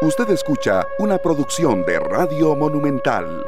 Usted escucha una producción de Radio Monumental.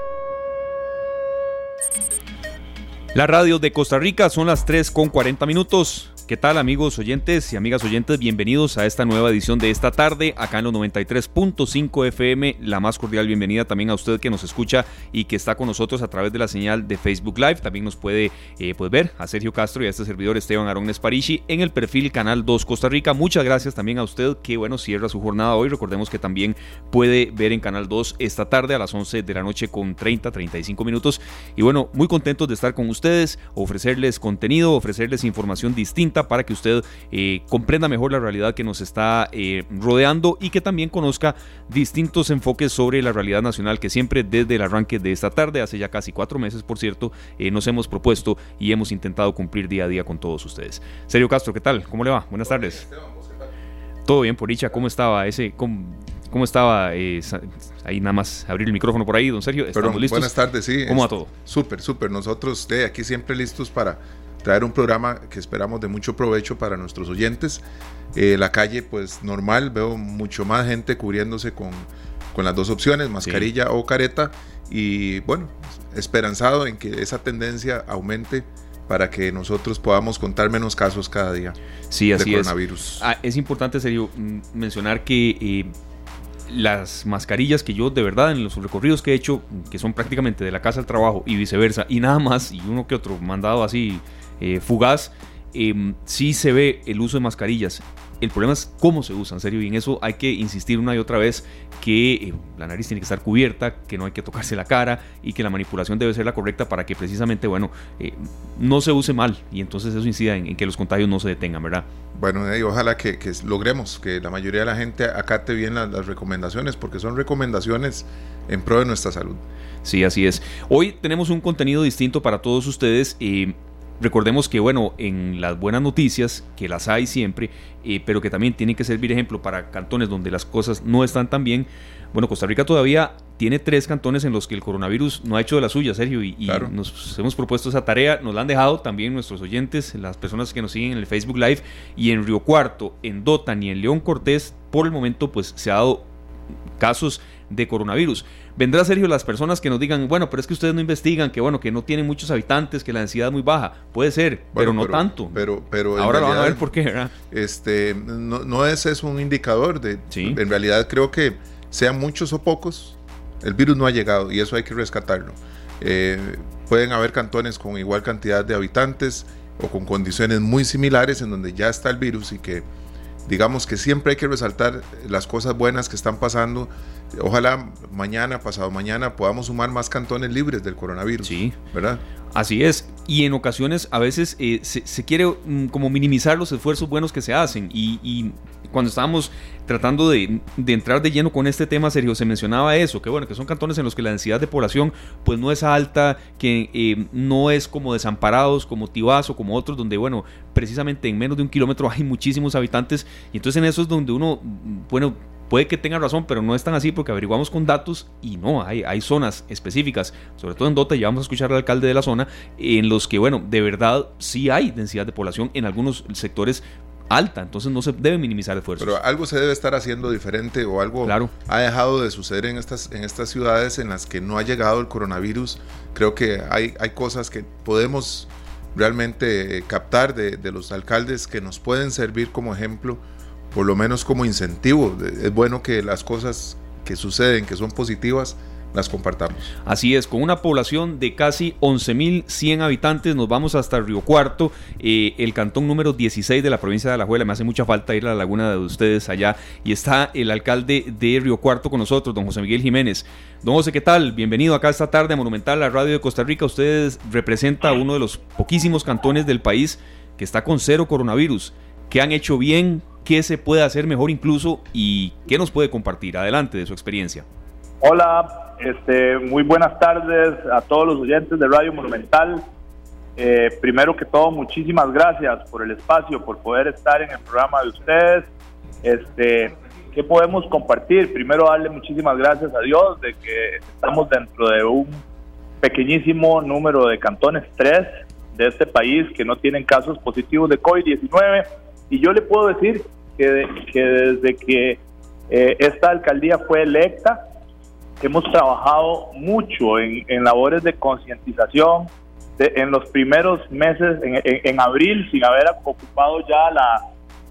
La radio de Costa Rica son las 3 con 40 minutos. ¿Qué tal amigos oyentes y amigas oyentes? Bienvenidos a esta nueva edición de esta tarde acá en los 93.5 FM. La más cordial bienvenida también a usted que nos escucha y que está con nosotros a través de la señal de Facebook Live. También nos puede eh, pues, ver a Sergio Castro y a este servidor Esteban Arón Esparici en el perfil Canal 2 Costa Rica. Muchas gracias también a usted que bueno cierra su jornada hoy. Recordemos que también puede ver en Canal 2 esta tarde a las 11 de la noche con 30, 35 minutos. Y bueno, muy contentos de estar con ustedes, ofrecerles contenido, ofrecerles información distinta para que usted eh, comprenda mejor la realidad que nos está eh, rodeando y que también conozca distintos enfoques sobre la realidad nacional que siempre desde el arranque de esta tarde, hace ya casi cuatro meses por cierto, eh, nos hemos propuesto y hemos intentado cumplir día a día con todos ustedes. Sergio Castro, ¿qué tal? ¿Cómo le va? Buenas tardes. Todo bien, por dicha. ¿Cómo estaba ese... ¿Cómo, estaba? ahí nada más abrir el micrófono por ahí, don Sergio. ¿Estamos listos? Buenas tardes, sí. ¿Cómo va todo? Súper, súper. Nosotros de aquí siempre listos para traer un programa que esperamos de mucho provecho para nuestros oyentes. Eh, la calle, pues normal, veo mucho más gente cubriéndose con, con las dos opciones, mascarilla o careta. Y bueno, esperanzado en que esa tendencia aumente para que nosotros podamos contar menos casos cada día sí, así de coronavirus. Es. Ah, es importante, serio, mm, mencionar que eh, las mascarillas que yo de verdad en los recorridos que he hecho, que son prácticamente de la casa al trabajo y viceversa, y nada más, y uno que otro mandado así eh, fugaz, eh, sí se ve el uso de mascarillas. El problema es cómo se usa, en serio, y en eso hay que insistir una y otra vez que eh, la nariz tiene que estar cubierta, que no hay que tocarse la cara y que la manipulación debe ser la correcta para que precisamente, bueno, eh, no se use mal y entonces eso incida en, que los contagios no se detengan, ¿verdad? Bueno, ojalá que, logremos que la mayoría de la gente acate bien las, las recomendaciones, porque son recomendaciones en pro de nuestra salud. Sí, así es. Hoy tenemos un contenido distinto para todos ustedes. Eh, Recordemos que, bueno, en las buenas noticias, que las hay siempre, eh, pero que también tienen que servir ejemplo para cantones donde las cosas no están tan bien. Bueno, Costa Rica todavía tiene tres cantones en los que el coronavirus no ha hecho de la suya, Sergio, y, nos hemos propuesto esa tarea, nos la han dejado también nuestros oyentes, las personas que nos siguen en el Facebook Live, y en Río Cuarto, en Dotan y en León Cortés, por el momento, pues se ha dado casos de coronavirus. Vendrá Sergio las personas que nos digan, bueno, pero es que ustedes no investigan, que bueno, que no tienen muchos habitantes, que la densidad es muy baja. Puede ser, pero no tanto. Pero, pero ahora van a ver por qué, ¿verdad? Este, no, no es eso un indicador de. En realidad creo que sean muchos o pocos, el virus no ha llegado y eso hay que rescatarlo. Eh, pueden haber cantones con igual cantidad de habitantes o con condiciones muy similares en donde ya está el virus y que digamos que siempre hay que resaltar las cosas buenas que están pasando. Ojalá mañana, pasado mañana, podamos sumar más cantones libres del coronavirus. Sí. ¿Verdad? Así es. Y en ocasiones a veces eh, se, quiere mm, como minimizar los esfuerzos buenos que se hacen. Y, cuando estábamos tratando de, entrar de lleno con este tema, Sergio, se mencionaba eso, que bueno, que son cantones en los que la densidad de población pues no es alta, que eh, no es como desamparados, como Tibazo, como otros, donde bueno, precisamente en menos de un kilómetro hay muchísimos habitantes. Y entonces en eso es donde uno, bueno, Puede que tenga razón, pero no es tan así porque averiguamos con datos y no, hay, hay zonas específicas, sobre todo en Dota, ya vamos a escuchar al alcalde de la zona, en los que, bueno, de verdad sí hay densidad de población en algunos sectores alta, entonces no se debe minimizar esfuerzos. Pero algo se debe estar haciendo diferente o algo ha dejado de suceder en estas, en estas ciudades en las que no ha llegado el coronavirus. Creo que hay, hay cosas que podemos realmente captar de, de los alcaldes que nos pueden servir como ejemplo por lo menos como incentivo. Es bueno que las cosas que suceden, que son positivas, las compartamos. Así es, con una población de casi 11.100 habitantes, nos vamos hasta Río Cuarto, eh, el cantón número 16 de la provincia de Alajuela. Me hace mucha falta ir a la laguna de ustedes allá. Y está el alcalde de Río Cuarto con nosotros, don José Miguel Jiménez. Don José, ¿qué tal? Bienvenido acá esta tarde a Monumental, la radio de Costa Rica. Usted representa uno de los poquísimos cantones del país que está con cero coronavirus. ¿Qué han hecho bien? Qué se puede hacer mejor incluso y qué nos puede compartir. Adelante de su experiencia. Hola, este, muy buenas tardes a todos los oyentes de Radio Monumental. Eh, primero que todo, muchísimas gracias por el espacio, por poder estar en el programa de ustedes. Este, ¿Qué podemos compartir? Primero, darle muchísimas gracias a Dios de que estamos dentro de un pequeñísimo número de cantones, tres de este país, que no tienen casos positivos de COVID-19 y yo le puedo decir que, desde que Eh, esta alcaldía fue electa, hemos trabajado mucho en, labores de concientización, en los primeros meses, en, abril, sin haber ocupado ya la,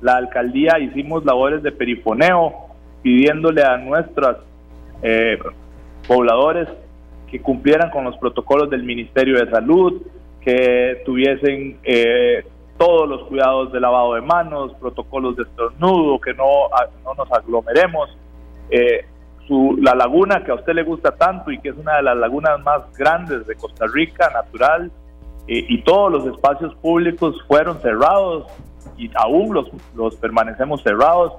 la alcaldía, hicimos labores de perifoneo, pidiéndole a nuestros eh, pobladores que cumplieran con los protocolos del Ministerio de Salud, que tuviesen eh, todos los cuidados de lavado de manos, protocolos de estornudo, que no, no nos aglomeremos. Eh, su, la laguna que a usted le gusta tanto y que es una de las lagunas más grandes de Costa Rica, natural, eh, y todos los espacios públicos fueron cerrados y aún los, los permanecemos cerrados.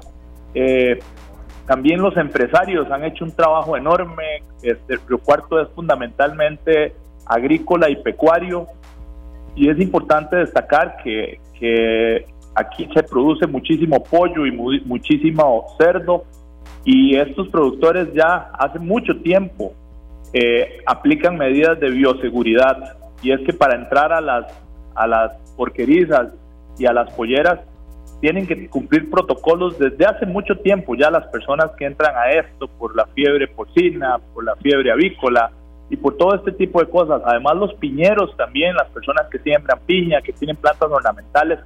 también los empresarios han hecho un trabajo enorme. Este, Río Cuarto es fundamentalmente agrícola y pecuario y es importante destacar que, aquí se produce muchísimo pollo y muchísimo cerdo y estos productores ya hace mucho tiempo eh, aplican medidas de bioseguridad y es que para entrar a las a las porquerizas y a las polleras tienen que cumplir protocolos desde hace mucho tiempo. Ya las personas que entran a esto por la fiebre porcina, por la fiebre avícola, y por todo este tipo de cosas. Además, los piñeros también, las personas que siembran piña, que tienen plantas ornamentales,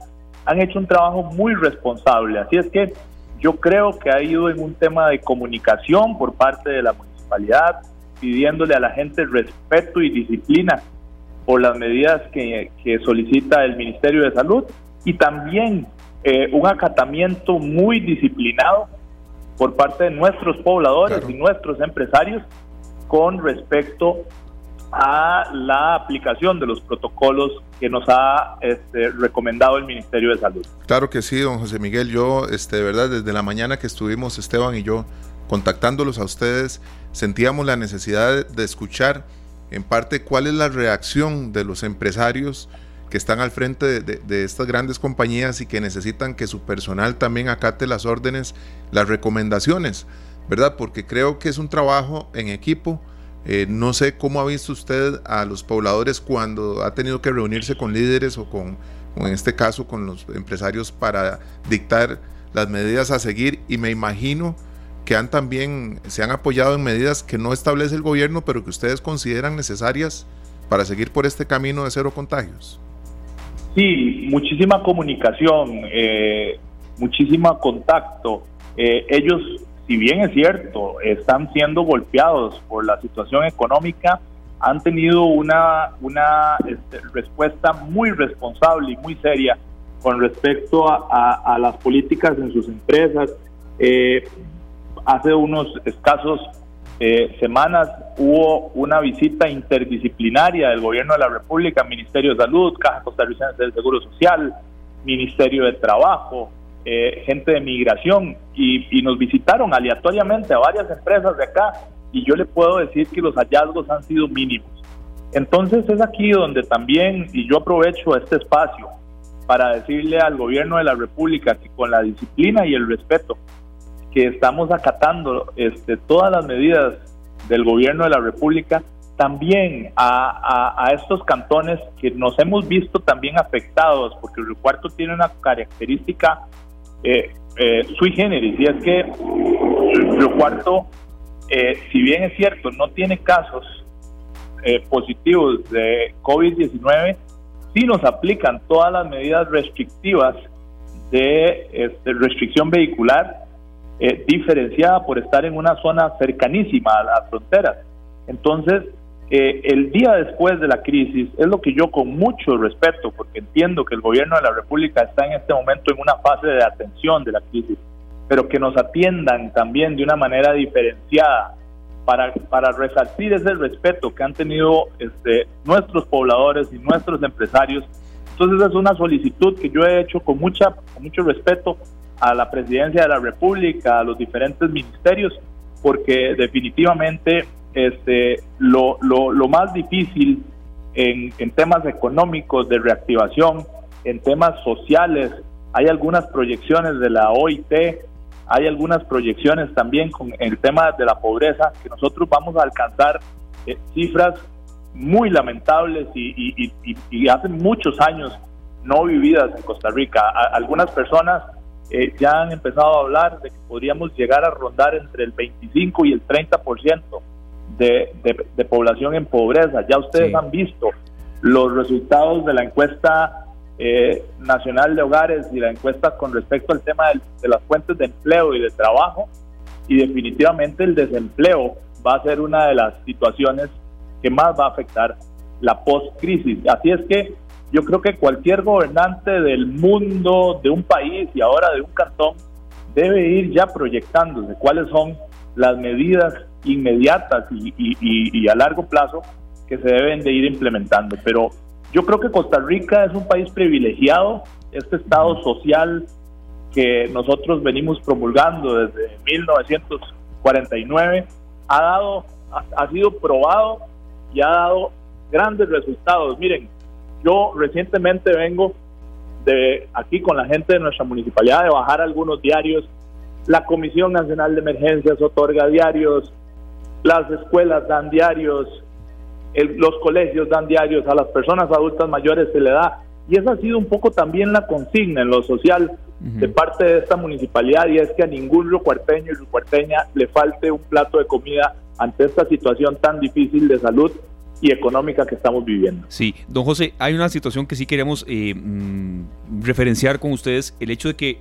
han hecho un trabajo muy responsable. Así es que yo creo que ha ido en un tema de comunicación por parte de la municipalidad, pidiéndole a la gente respeto y disciplina por las medidas que, solicita el Ministerio de Salud y también eh, un acatamiento muy disciplinado por parte de nuestros pobladores y nuestros empresarios con respecto a la aplicación de los protocolos que nos ha este, recomendado el Ministerio de Salud. Claro que sí, don José Miguel. Yo, este, de verdad, desde la mañana que estuvimos Esteban y yo contactándolos a ustedes, sentíamos la necesidad de escuchar en parte cuál es la reacción de los empresarios que están al frente de, de, estas grandes compañías y que necesitan que su personal también acate las órdenes, las recomendaciones. ¿Verdad? Porque creo que es un trabajo en equipo. Eh, no sé cómo ha visto usted a los pobladores cuando ha tenido que reunirse con líderes o con, en este caso, con los empresarios para dictar las medidas a seguir y me imagino que han también se han apoyado en medidas que no establece el gobierno, pero que ustedes consideran necesarias para seguir por este camino de cero contagios. Sí, muchísima comunicación, eh, muchísimo contacto. Eh, ellos si bien es cierto, están siendo golpeados por la situación económica, han tenido una, una este, respuesta muy responsable y muy seria con respecto a, las políticas en sus empresas. Eh, hace unos escasos eh, semanas hubo una visita interdisciplinaria del Gobierno de la República, Ministerio de Salud, Caja Costarricense del Seguro Social, Ministerio de Trabajo, eh, gente de migración y, nos visitaron aleatoriamente a varias empresas de acá y yo le puedo decir que los hallazgos han sido mínimos. Entonces es aquí donde también, y yo aprovecho este espacio para decirle al gobierno de la República que con la disciplina y el respeto que estamos acatando este, todas las medidas del gobierno de la República, también a, a, estos cantones que nos hemos visto también afectados, porque el recuarto tiene una característica eh, eh, sui generis, y es que lo cuarto, eh, si bien es cierto, no tiene casos eh, positivos de COVID-19, sí nos aplican todas las medidas restrictivas de este, restricción vehicular diferenciada por estar en una zona cercanísima a las fronteras. Entonces, eh, el día después de la crisis es lo que yo con mucho respeto, porque entiendo que el gobierno de la República está en este momento en una fase de atención de la crisis, pero que nos atiendan también de una manera diferenciada para, para resarcir ese respeto que han tenido este, nuestros pobladores y nuestros empresarios. Entonces es una solicitud que yo he hecho con, mucha, con mucho respeto a la presidencia de la República, a los diferentes ministerios, porque definitivamente este, lo, lo, más difícil en, en, temas económicos de reactivación, en temas sociales. Hay algunas proyecciones de la OIT, hay algunas proyecciones también con el tema de la pobreza, que nosotros vamos a alcanzar eh, cifras muy lamentables y, y, y, hace muchos años no vividas en Costa Rica. algunas personas eh, ya han empezado a hablar de que podríamos llegar a rondar entre el 25 y el 30% de, de, de población en pobreza. Ya ustedes han visto los resultados de la encuesta eh, nacional de hogares y la encuesta con respecto al tema de las fuentes de empleo y de trabajo y definitivamente el desempleo va a ser una de las situaciones que más va a afectar la post-crisis. Así es que yo creo que cualquier gobernante del mundo, de un país y ahora de un cantón, debe ir ya proyectándose cuáles son las medidas inmediatas y, y, a largo plazo que se deben de ir implementando. Pero yo creo que Costa Rica es un país privilegiado, este Estado social que nosotros venimos promulgando desde 1949 ha dado, ha, sido probado y ha dado grandes resultados. Miren, yo recientemente vengo de aquí con la gente de nuestra municipalidad de bajar algunos diarios. La Comisión Nacional de Emergencias otorga diarios, las escuelas dan diarios, los colegios dan diarios, a las personas adultas mayores se le da. Y esa ha sido un poco también la consigna en lo social de parte de esta municipalidad y es que a ningún rucuarteño y rucuarteña le falte un plato de comida ante esta situación tan difícil de salud y económica que estamos viviendo. Sí, don José, hay una situación que sí queremos eh, mm, referenciar con ustedes, el hecho de que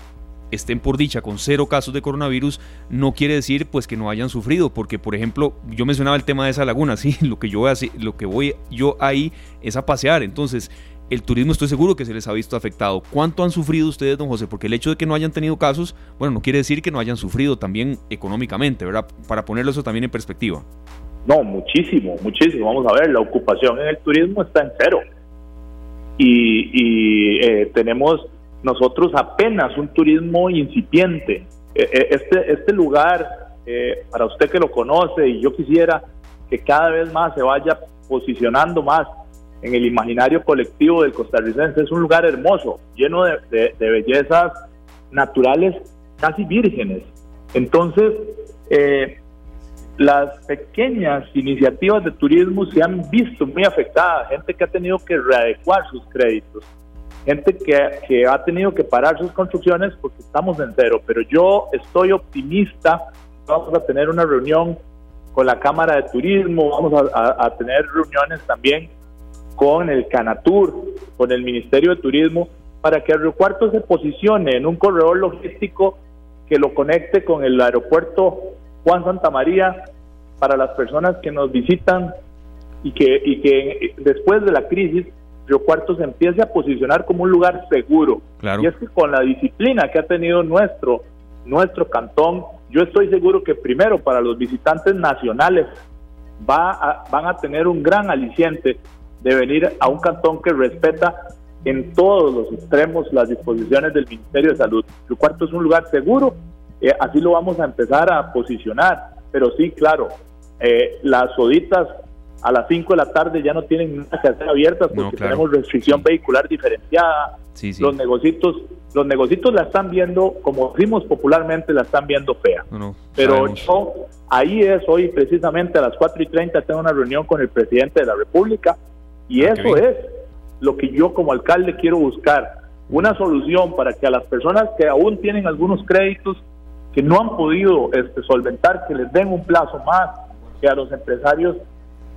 estén por dicha con cero casos de coronavirus no quiere decir pues que no hayan sufrido porque por ejemplo yo mencionaba el tema de esa laguna sí lo que yo voy a, lo que voy yo ahí es a pasear entonces el turismo estoy seguro que se les ha visto afectado. ¿Cuánto han sufrido ustedes, don José? Porque el hecho de que no hayan tenido casos, bueno, no quiere decir que no hayan sufrido también económicamente, ¿verdad? Para ponerlo eso también en perspectiva. No, muchísimo, muchísimo. Vamos a ver, la ocupación en el turismo está en cero. Y, eh, tenemos nosotros apenas un turismo incipiente. E, e, este, este lugar, eh, para usted que lo conoce, y yo quisiera que cada vez más se vaya posicionando más en el imaginario colectivo del costarricense. Es un lugar hermoso, lleno de, bellezas naturales casi vírgenes. Entonces, eh, las pequeñas iniciativas de turismo se han visto muy afectadas, gente que ha tenido que readecuar sus créditos, gente que, que, ha tenido que parar sus construcciones porque estamos en cero, pero yo estoy optimista, vamos a tener una reunión con la Cámara de Turismo, vamos a tener reuniones también con el Canatur, con el Ministerio de Turismo, para que el aeropuerto se posicione en un corredor logístico que lo conecte con el aeropuerto Juan Santa María para las personas que nos visitan y que después de la crisis Río Cuarto se empiece a posicionar como un lugar seguro. Y es que con la disciplina que ha tenido nuestro, nuestro cantón, yo estoy seguro que primero para los visitantes nacionales va van a tener un gran aliciente de venir a un cantón que respeta en todos los extremos las disposiciones del Ministerio de Salud. Río Cuarto es un lugar seguro, eh, así lo vamos a empezar a posicionar, pero sí, claro, eh, las soditas a las 5 de la tarde ya no tienen nada que hacer abiertas porque tenemos restricción vehicular diferenciada. Los negocios los negocios la están viendo, como decimos popularmente, la están viendo fea. Pero yo, ahí es hoy precisamente a las 4 y 30 tengo una reunión con el presidente de la República y ah, eso es lo que yo como alcalde quiero buscar, una solución para que a las personas que aún tienen algunos créditos que no han podido este, solventar, que les den un plazo más, que a los empresarios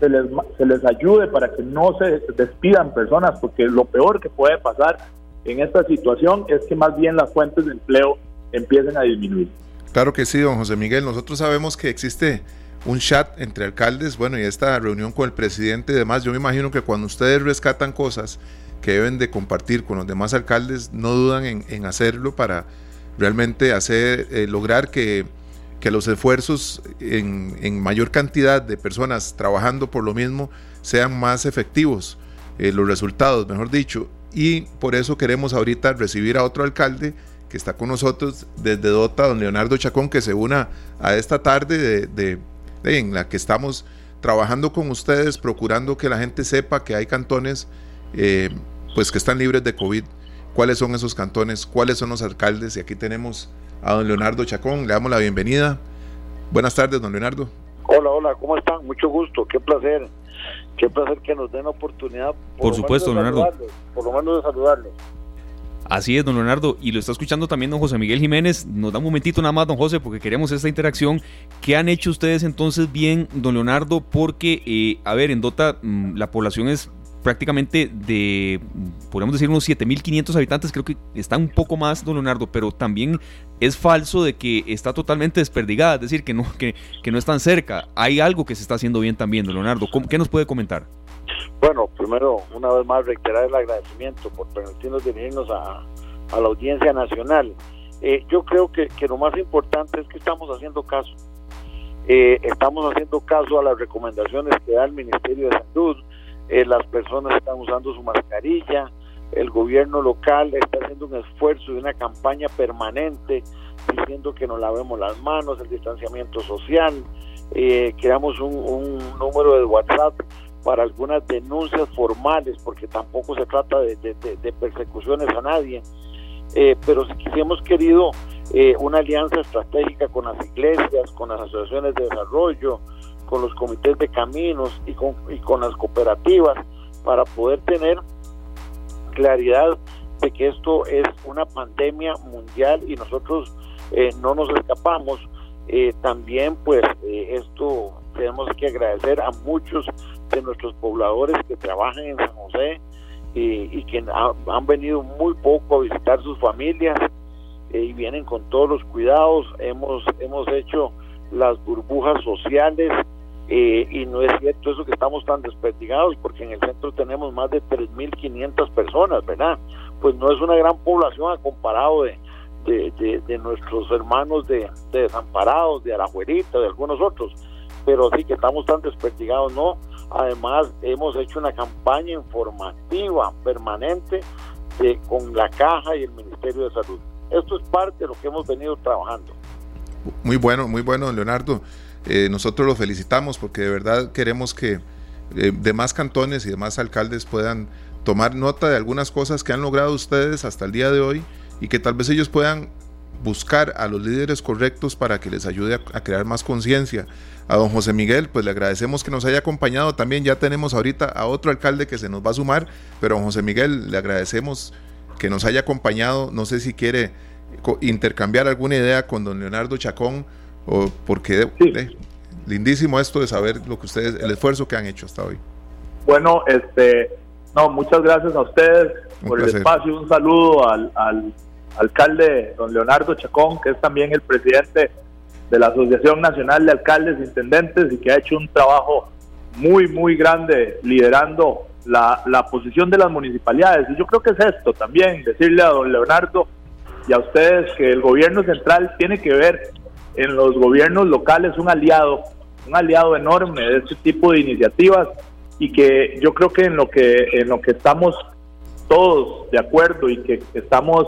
se les, se les ayude para que no se despidan personas, porque lo peor que puede pasar en esta situación es que más bien las fuentes de empleo empiecen a disminuir. Claro que sí, don José Miguel. Nosotros sabemos que existe un chat entre alcaldes, bueno, y esta reunión con el presidente y demás, yo me imagino que cuando ustedes rescatan cosas que deben de compartir con los demás alcaldes, no dudan en, hacerlo para realmente hacer, eh, lograr que, los esfuerzos en, mayor cantidad de personas trabajando por lo mismo sean más efectivos, eh, los resultados, mejor dicho. Y por eso queremos ahorita recibir a otro alcalde que está con nosotros desde Dota, don Leonardo Chacón, que se una a esta tarde de en la que estamos trabajando con ustedes, procurando que la gente sepa que hay cantones eh, pues que están libres de COVID. ¿Cuáles son esos cantones? ¿Cuáles son los alcaldes? Y aquí tenemos a don Leonardo Chacón. Le damos la bienvenida. Buenas tardes, don Leonardo. Hola, hola, ¿cómo están? Mucho gusto, qué placer. Qué placer que nos den la oportunidad. Por, supuesto, Leonardo. Por lo menos de saludarlos. Así es, don Leonardo, y lo está escuchando también don José Miguel Jiménez. Nos da un momentito nada más, don José, porque queremos esta interacción. ¿Qué han hecho ustedes entonces bien, don Leonardo? Porque, eh, a ver, en Dota mm, la población es prácticamente de, podemos decir, unos 7.500 habitantes, creo que está un poco más, don Leonardo, pero también es falso de que está totalmente desperdigada, es decir, que no, que, que no están cerca. Hay algo que se está haciendo bien también, don Leonardo. ¿Qué nos puede comentar? Bueno, primero, una vez más, reiterar el agradecimiento por permitirnos dirigirnos a, a la audiencia nacional. Eh, yo creo que, que, lo más importante es que estamos haciendo caso. Eh, estamos haciendo caso a las recomendaciones que da el Ministerio de Salud, eh, las personas están usando su mascarilla, el gobierno local está haciendo un esfuerzo y una campaña permanente diciendo que nos lavemos las manos, el distanciamiento social, eh, creamos un, número de WhatsApp para algunas denuncias formales, porque tampoco se trata de, persecuciones a nadie, eh, pero sí hemos querido eh, una alianza estratégica con las iglesias, con las asociaciones de desarrollo, con los comités de caminos y con, las cooperativas para poder tener claridad de que esto es una pandemia mundial y nosotros eh, no nos escapamos. Eh, también pues eh, esto tenemos que agradecer a muchos de nuestros pobladores que trabajan en San José y que han venido muy poco a visitar sus familias y vienen con todos los cuidados. Hemos, hemos hecho las burbujas sociales eh, y no es cierto eso que estamos tan desperdigados, porque en el centro tenemos más de 3.500 personas, ¿verdad? Pues no es una gran población a comparado de, de, nuestros hermanos de, desamparados, de Arajuelita, de algunos otros, pero sí que estamos tan desperdigados, ¿no? Además, hemos hecho una campaña informativa permanente de, con la Caja y el Ministerio de Salud. Esto es parte de lo que hemos venido trabajando. Muy bueno, muy bueno, Leonardo. Eh, nosotros los felicitamos porque de verdad queremos que eh, demás cantones y demás alcaldes puedan tomar nota de algunas cosas que han logrado ustedes hasta el día de hoy y que tal vez ellos puedan buscar a los líderes correctos para que les ayude a, crear más conciencia. A don José Miguel, pues le agradecemos que nos haya acompañado. También ya tenemos ahorita a otro alcalde que se nos va a sumar, pero a don José Miguel le agradecemos que nos haya acompañado. No sé si quiere intercambiar alguna idea con don Leonardo Chacón o porque lindísimo esto de saber lo que ustedes, el esfuerzo que han hecho hasta hoy. Bueno, este, no, muchas gracias a ustedes por el espacio. Un saludo al, al alcalde don Leonardo Chacón, que es también el presidente de la Asociación Nacional de Alcaldes e Intendentes y que ha hecho un trabajo muy, muy grande liderando la, la posición de las municipalidades. Y yo creo que es esto también, decirle a don Leonardo y a ustedes que el gobierno central tiene que ver en los gobiernos locales un aliado, un aliado enorme de este tipo de iniciativas y que yo creo que en lo que en lo que estamos todos de acuerdo y que estamos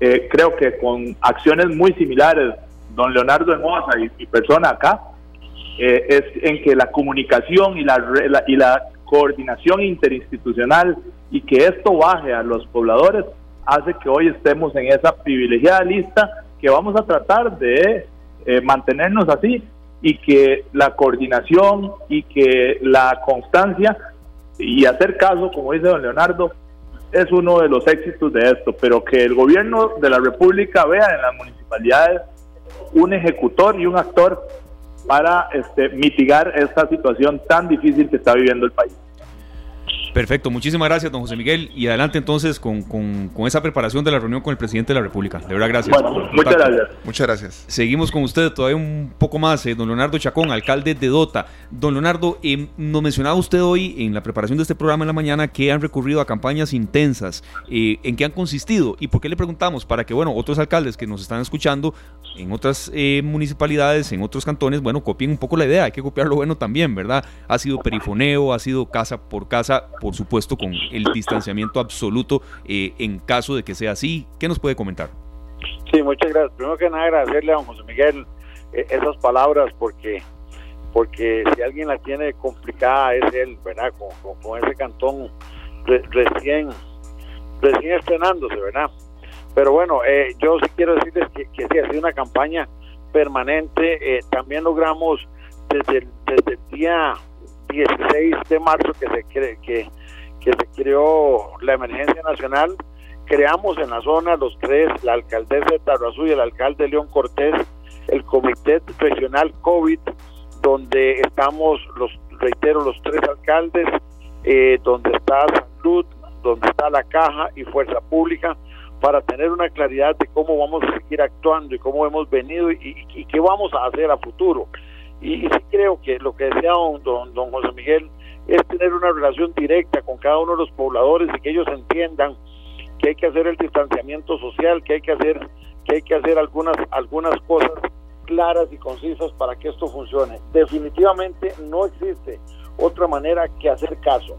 eh, creo que con acciones muy similares don Leonardo Hermosa y mi persona acá eh, es en que la comunicación y la, y la coordinación interinstitucional y que esto baje a los pobladores hace que hoy estemos en esa privilegiada lista que vamos a tratar de eh, mantenernos así y que la coordinación y que la constancia y hacer caso, como dice don Leonardo, es uno de los éxitos de esto, pero que el gobierno de la República vea en las municipalidades un ejecutor y un actor para este, mitigar esta situación tan difícil que está viviendo el país. Perfecto, muchísimas gracias, don José Miguel. Y adelante entonces con, con, con, esa preparación de la reunión con el presidente de la República. De verdad, gracias. muchas gracias. Muchas gracias. Seguimos con usted todavía un poco más, eh, don Leonardo Chacón, alcalde de Dota. Don Leonardo, eh, nos mencionaba usted hoy en la preparación de este programa en la mañana que han recurrido a campañas intensas. Eh, ¿En qué han consistido? ¿Y por qué le preguntamos? Para que, bueno, otros alcaldes que nos están escuchando en otras eh, municipalidades, en otros cantones, bueno, copien un poco la idea. Hay que copiar lo bueno también, ¿verdad? Ha sido perifoneo, ha sido casa por casa por supuesto con el distanciamiento absoluto eh, en caso de que sea así. ¿Qué nos puede comentar? Sí, muchas gracias. Primero que nada agradecerle a don José Miguel eh, esas palabras porque porque si alguien la tiene complicada es él, ¿verdad? Con, ese cantón recién recién estrenándose, ¿verdad? Pero bueno, eh, yo sí quiero decirles que, que sí, ha sido una campaña permanente. también logramos desde, desde el día 16 de marzo que se cree que se creó la emergencia nacional, creamos en la zona los tres, la alcaldesa de Tarrazú y el alcalde León Cortés, el comité regional COVID, donde estamos, los reitero, los tres alcaldes, eh, donde está salud, donde está la caja y fuerza pública, para tener una claridad de cómo vamos a seguir actuando y cómo hemos venido y, qué vamos a hacer a futuro. Y, sí creo que lo que decía don, don, José Miguel es tener una relación directa con cada uno de los pobladores y que ellos entiendan que hay que hacer el distanciamiento social, que hay que hacer que hay que hacer algunas algunas cosas claras y concisas para que esto funcione. Definitivamente no existe otra manera que hacer caso.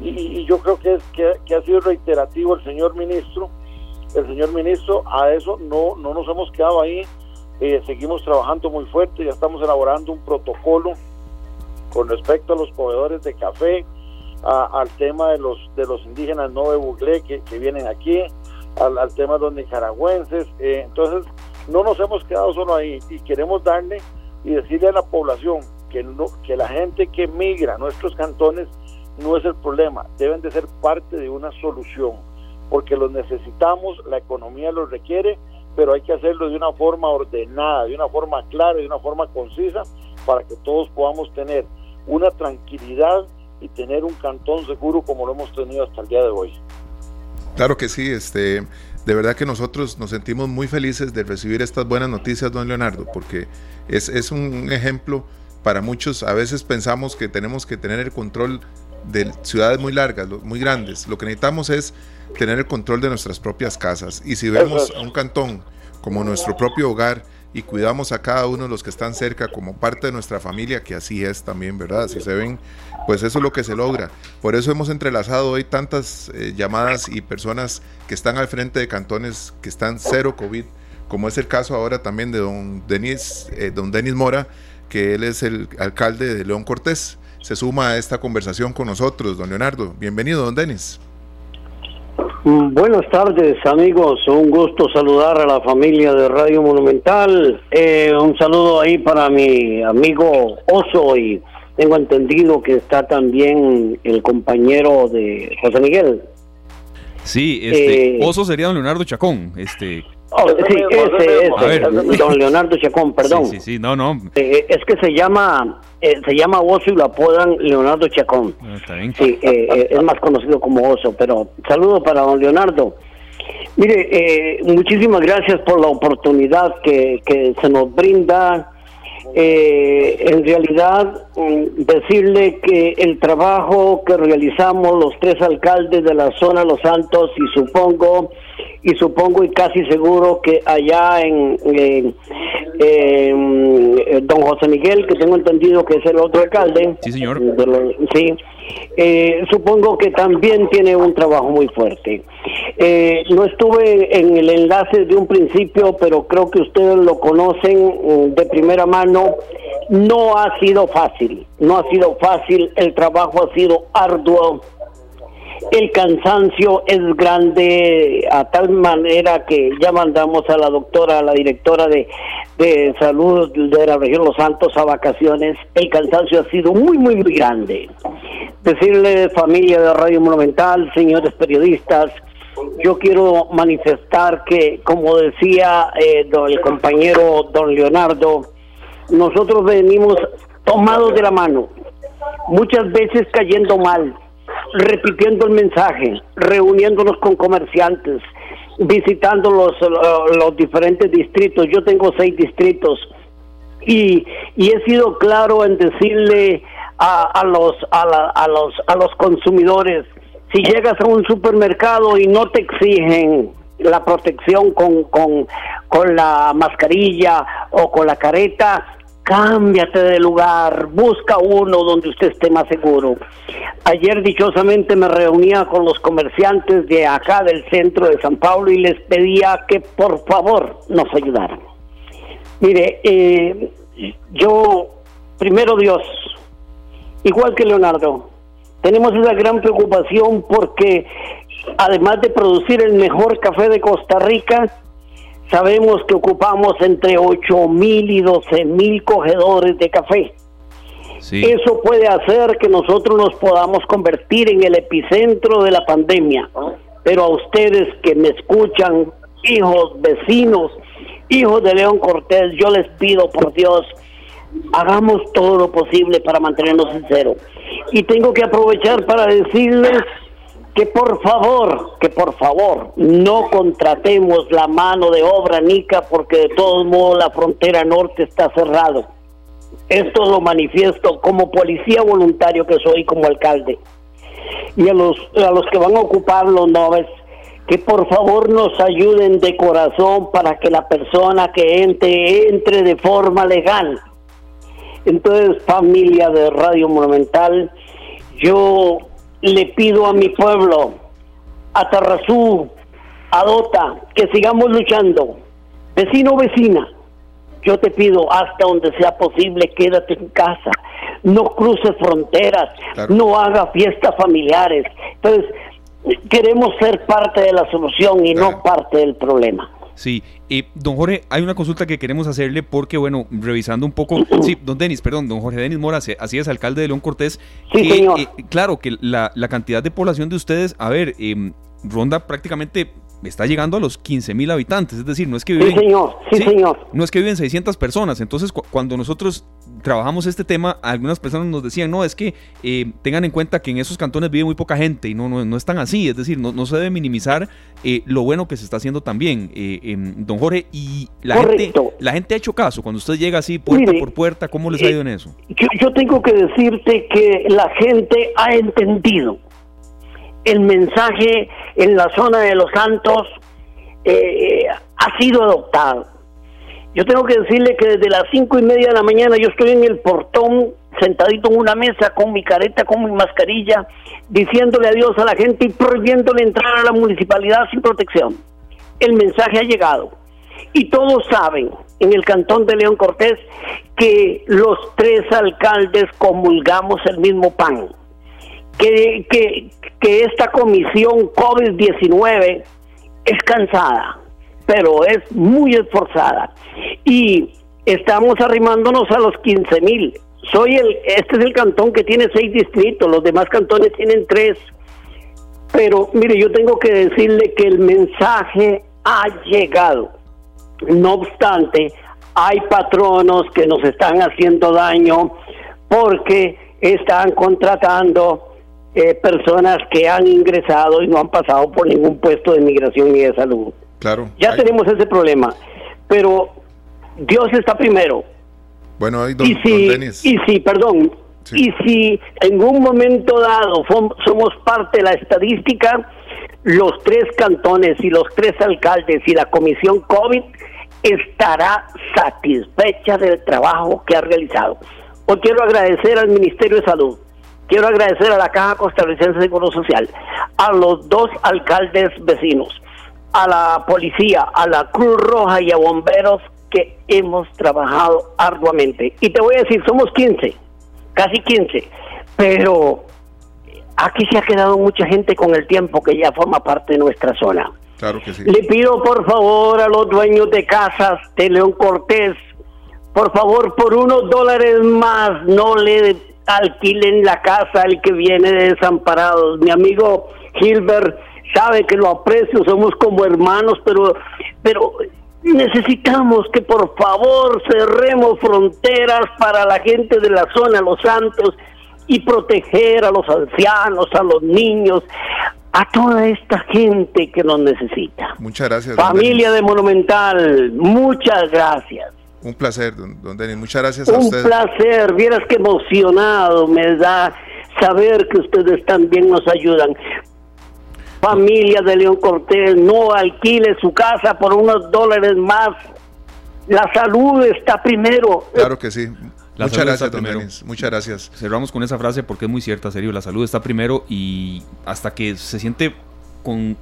Y, yo creo que, es, que, ha sido reiterativo el señor ministro. El señor ministro, a eso no, no nos hemos quedado ahí. Eh, seguimos trabajando muy fuerte, ya estamos elaborando un protocolo con respecto a los proveedores de café, al tema de los de los indígenas no de Buglé que, vienen aquí, al, tema de los nicaragüenses. Eh, entonces, no nos hemos quedado solo ahí y queremos darle y decirle a la población que, no, que la gente que migra a nuestros cantones no es el problema, deben de ser parte de una solución, porque los necesitamos, la economía los requiere, pero hay que hacerlo de una forma ordenada, de una forma clara, de una forma concisa, para que todos podamos tener una tranquilidad y tener un cantón seguro como lo hemos tenido hasta el día de hoy. Claro que sí, este, de verdad que nosotros nos sentimos muy felices de recibir estas buenas noticias, don Leonardo, porque es, es un ejemplo para muchos. A veces pensamos que tenemos que tener el control de ciudades muy largas, muy grandes. Lo que necesitamos es tener el control de nuestras propias casas. Y si vemos a un cantón como nuestro propio hogar y cuidamos a cada uno de los que están cerca como parte de nuestra familia, que así es también, ¿verdad? Si se ven, pues eso es lo que se logra. Por eso hemos entrelazado hoy tantas eh, llamadas y personas que están al frente de cantones que están cero COVID, como es el caso ahora también de don Denis, eh, don Denis Mora, que él es el alcalde de León Cortés se suma a esta conversación con nosotros, don Leonardo. Bienvenido, don Denis. Mm, buenas tardes amigos, un gusto saludar a la familia de Radio Monumental. Eh, un saludo ahí para mi amigo Oso y tengo entendido que está también el compañero de José Miguel. Sí, este, eh, Oso sería don Leonardo Chacón, este Oh, sí, ese, ese, don Leonardo Chacón, perdón. Sí, sí, no, no. Eh, es que se llama, eh, se llama Oso y lo apodan Leonardo Chacón. Ah, está bien. Sí, eh, es más conocido como Oso, pero saludo para don Leonardo. Mire, muchísimas gracias por la oportunidad que, que se nos brinda. en realidad, mm, decirle que el trabajo que realizamos los tres alcaldes de la zona Los Santos y supongo y supongo y casi seguro que allá en, don José Miguel, que tengo entendido que es el otro alcalde. Sí, señor. sí. Eh, supongo que también tiene un trabajo muy fuerte. Eh, no estuve en el enlace de un principio, pero creo que ustedes lo conocen mm, de primera mano. No ha sido fácil, no ha sido fácil, el trabajo ha sido arduo el cansancio es grande a tal manera que ya mandamos a la doctora, a la directora de, de salud de la región Los Santos a vacaciones. El cansancio ha sido muy, muy, muy grande. Decirle, familia de Radio Monumental, señores periodistas, yo quiero manifestar que, como decía eh, el compañero don Leonardo, nosotros venimos tomados de la mano, muchas veces cayendo mal, repitiendo el mensaje, reuniéndonos con comerciantes, visitando los, los diferentes distritos. Yo tengo seis distritos y, y he sido claro en decirle a, los, a, a, los, a los consumidores, si llegas a un supermercado y no te exigen la protección con, con, con la mascarilla o con la careta, cámbiate de lugar, busca uno donde usted esté más seguro. Ayer dichosamente me reunía con los comerciantes de acá del centro de San Paulo y les pedía que por favor nos ayudaran. Mire, eh, yo, primero Dios, igual que Leonardo, tenemos esa gran preocupación porque además de producir el mejor café de Costa Rica, Sabemos que ocupamos entre 8 mil y 12 mil cogedores de café. Eso puede hacer que nosotros nos podamos convertir en el epicentro de la pandemia. pero a ustedes que me escuchan, hijos, vecinos, hijos de León Cortés, yo les pido por Dios, hagamos todo lo posible para mantenernos sinceros. Y tengo que aprovechar para decirles que por favor, que por favor no contratemos la mano de obra nica porque de todos modos la frontera norte está cerrado. Esto lo manifiesto como policía voluntario que soy como alcalde. Y a los, a los que van a ocupar los noves, que por favor nos ayuden de corazón para que la persona que entre entre de forma legal. Entonces, familia de Radio Monumental, yo le pido a mi pueblo, a Tarrazú, a Dota, que sigamos luchando. Vecino, vecina, yo te pido hasta donde sea posible, quédate en casa, no cruces fronteras, no haga fiestas familiares. Entonces, queremos ser parte de la solución y no parte del problema. Sí, y don Jorge, hay una consulta que queremos hacerle porque, bueno, revisando un poco, sí, don Denis, perdón, don Jorge Denis Mora, así es alcalde de León Cortés. Sí, señor. Eh, claro, que la, la, cantidad de población de ustedes, a ver, eh, ronda prácticamente está llegando a los 15 mil habitantes, es decir, no es que viven... Sí, señor, sí, señor. No es que viven 600 personas, entonces cuando nosotros trabajamos este tema, algunas personas nos decían, no, es que eh, tengan en cuenta que en esos cantones vive muy poca gente y no, no, no es tan así, es decir, no, no se debe minimizar eh, lo bueno que se está haciendo también, eh, em, don Jorge, y la gente, la gente ha hecho caso, cuando usted llega así puerta por puerta, ¿cómo les ha ido en eso? Yo, yo tengo que decirte que la gente ha entendido el mensaje en la zona de los santos eh, ha sido adoptado. Yo tengo que decirle que desde las cinco y media de la mañana yo estoy en el portón, sentadito en una mesa con mi careta, con mi mascarilla, diciéndole adiós a la gente y prohibiéndole entrar a la municipalidad sin protección. El mensaje ha llegado. Y todos saben en el cantón de León Cortés que los tres alcaldes comulgamos el mismo pan que, que, que esta comisión COVID-19 es cansada, pero es muy esforzada. Y estamos arrimándonos a los 15 mil. Soy el, este es el cantón que tiene seis distritos, los demás cantones tienen tres. Pero mire, yo tengo que decirle que el mensaje ha llegado. No obstante, hay patronos que nos están haciendo daño porque están contratando eh, personas que han ingresado y no han pasado por ningún puesto de migración ni de salud. Claro. Ya tenemos ese problema, pero Dios está primero. Bueno, ahí y si, Y si, perdón, y si en un momento dado somos parte de la estadística, los tres cantones y los tres alcaldes y la comisión COVID estará satisfecha del trabajo que ha realizado. Hoy quiero agradecer al Ministerio de Salud, Quiero agradecer a la Caja Costarricense de Seguro Social, a los dos alcaldes vecinos, a la policía, a la Cruz Roja y a bomberos que hemos trabajado arduamente. Y te voy a decir, somos 15, casi 15, pero aquí se ha quedado mucha gente con el tiempo que ya forma parte de nuestra zona. Claro que sí. Le pido por favor a los dueños de casas de León Cortés, por favor, por unos dólares más, no le alquilen la casa al que viene de desamparados. Mi amigo Gilbert sabe que lo aprecio, somos como hermanos, pero, pero necesitamos que por favor cerremos fronteras para la gente de la zona, los santos, y proteger a los ancianos, a los niños, a toda esta gente que nos necesita. Muchas gracias. Familia de Monumental, muchas gracias. Un placer, don, Denis. Muchas gracias a usted. Un placer. Vieras qué emocionado me da saber que ustedes también nos ayudan. Familia de León Cortés, no alquile su casa por unos dólares más. La salud está primero. Claro que sí. Muchas gracias, don Denis. Muchas gracias. Cerramos con esa frase porque es muy cierta, serio. La salud está primero y hasta que se siente con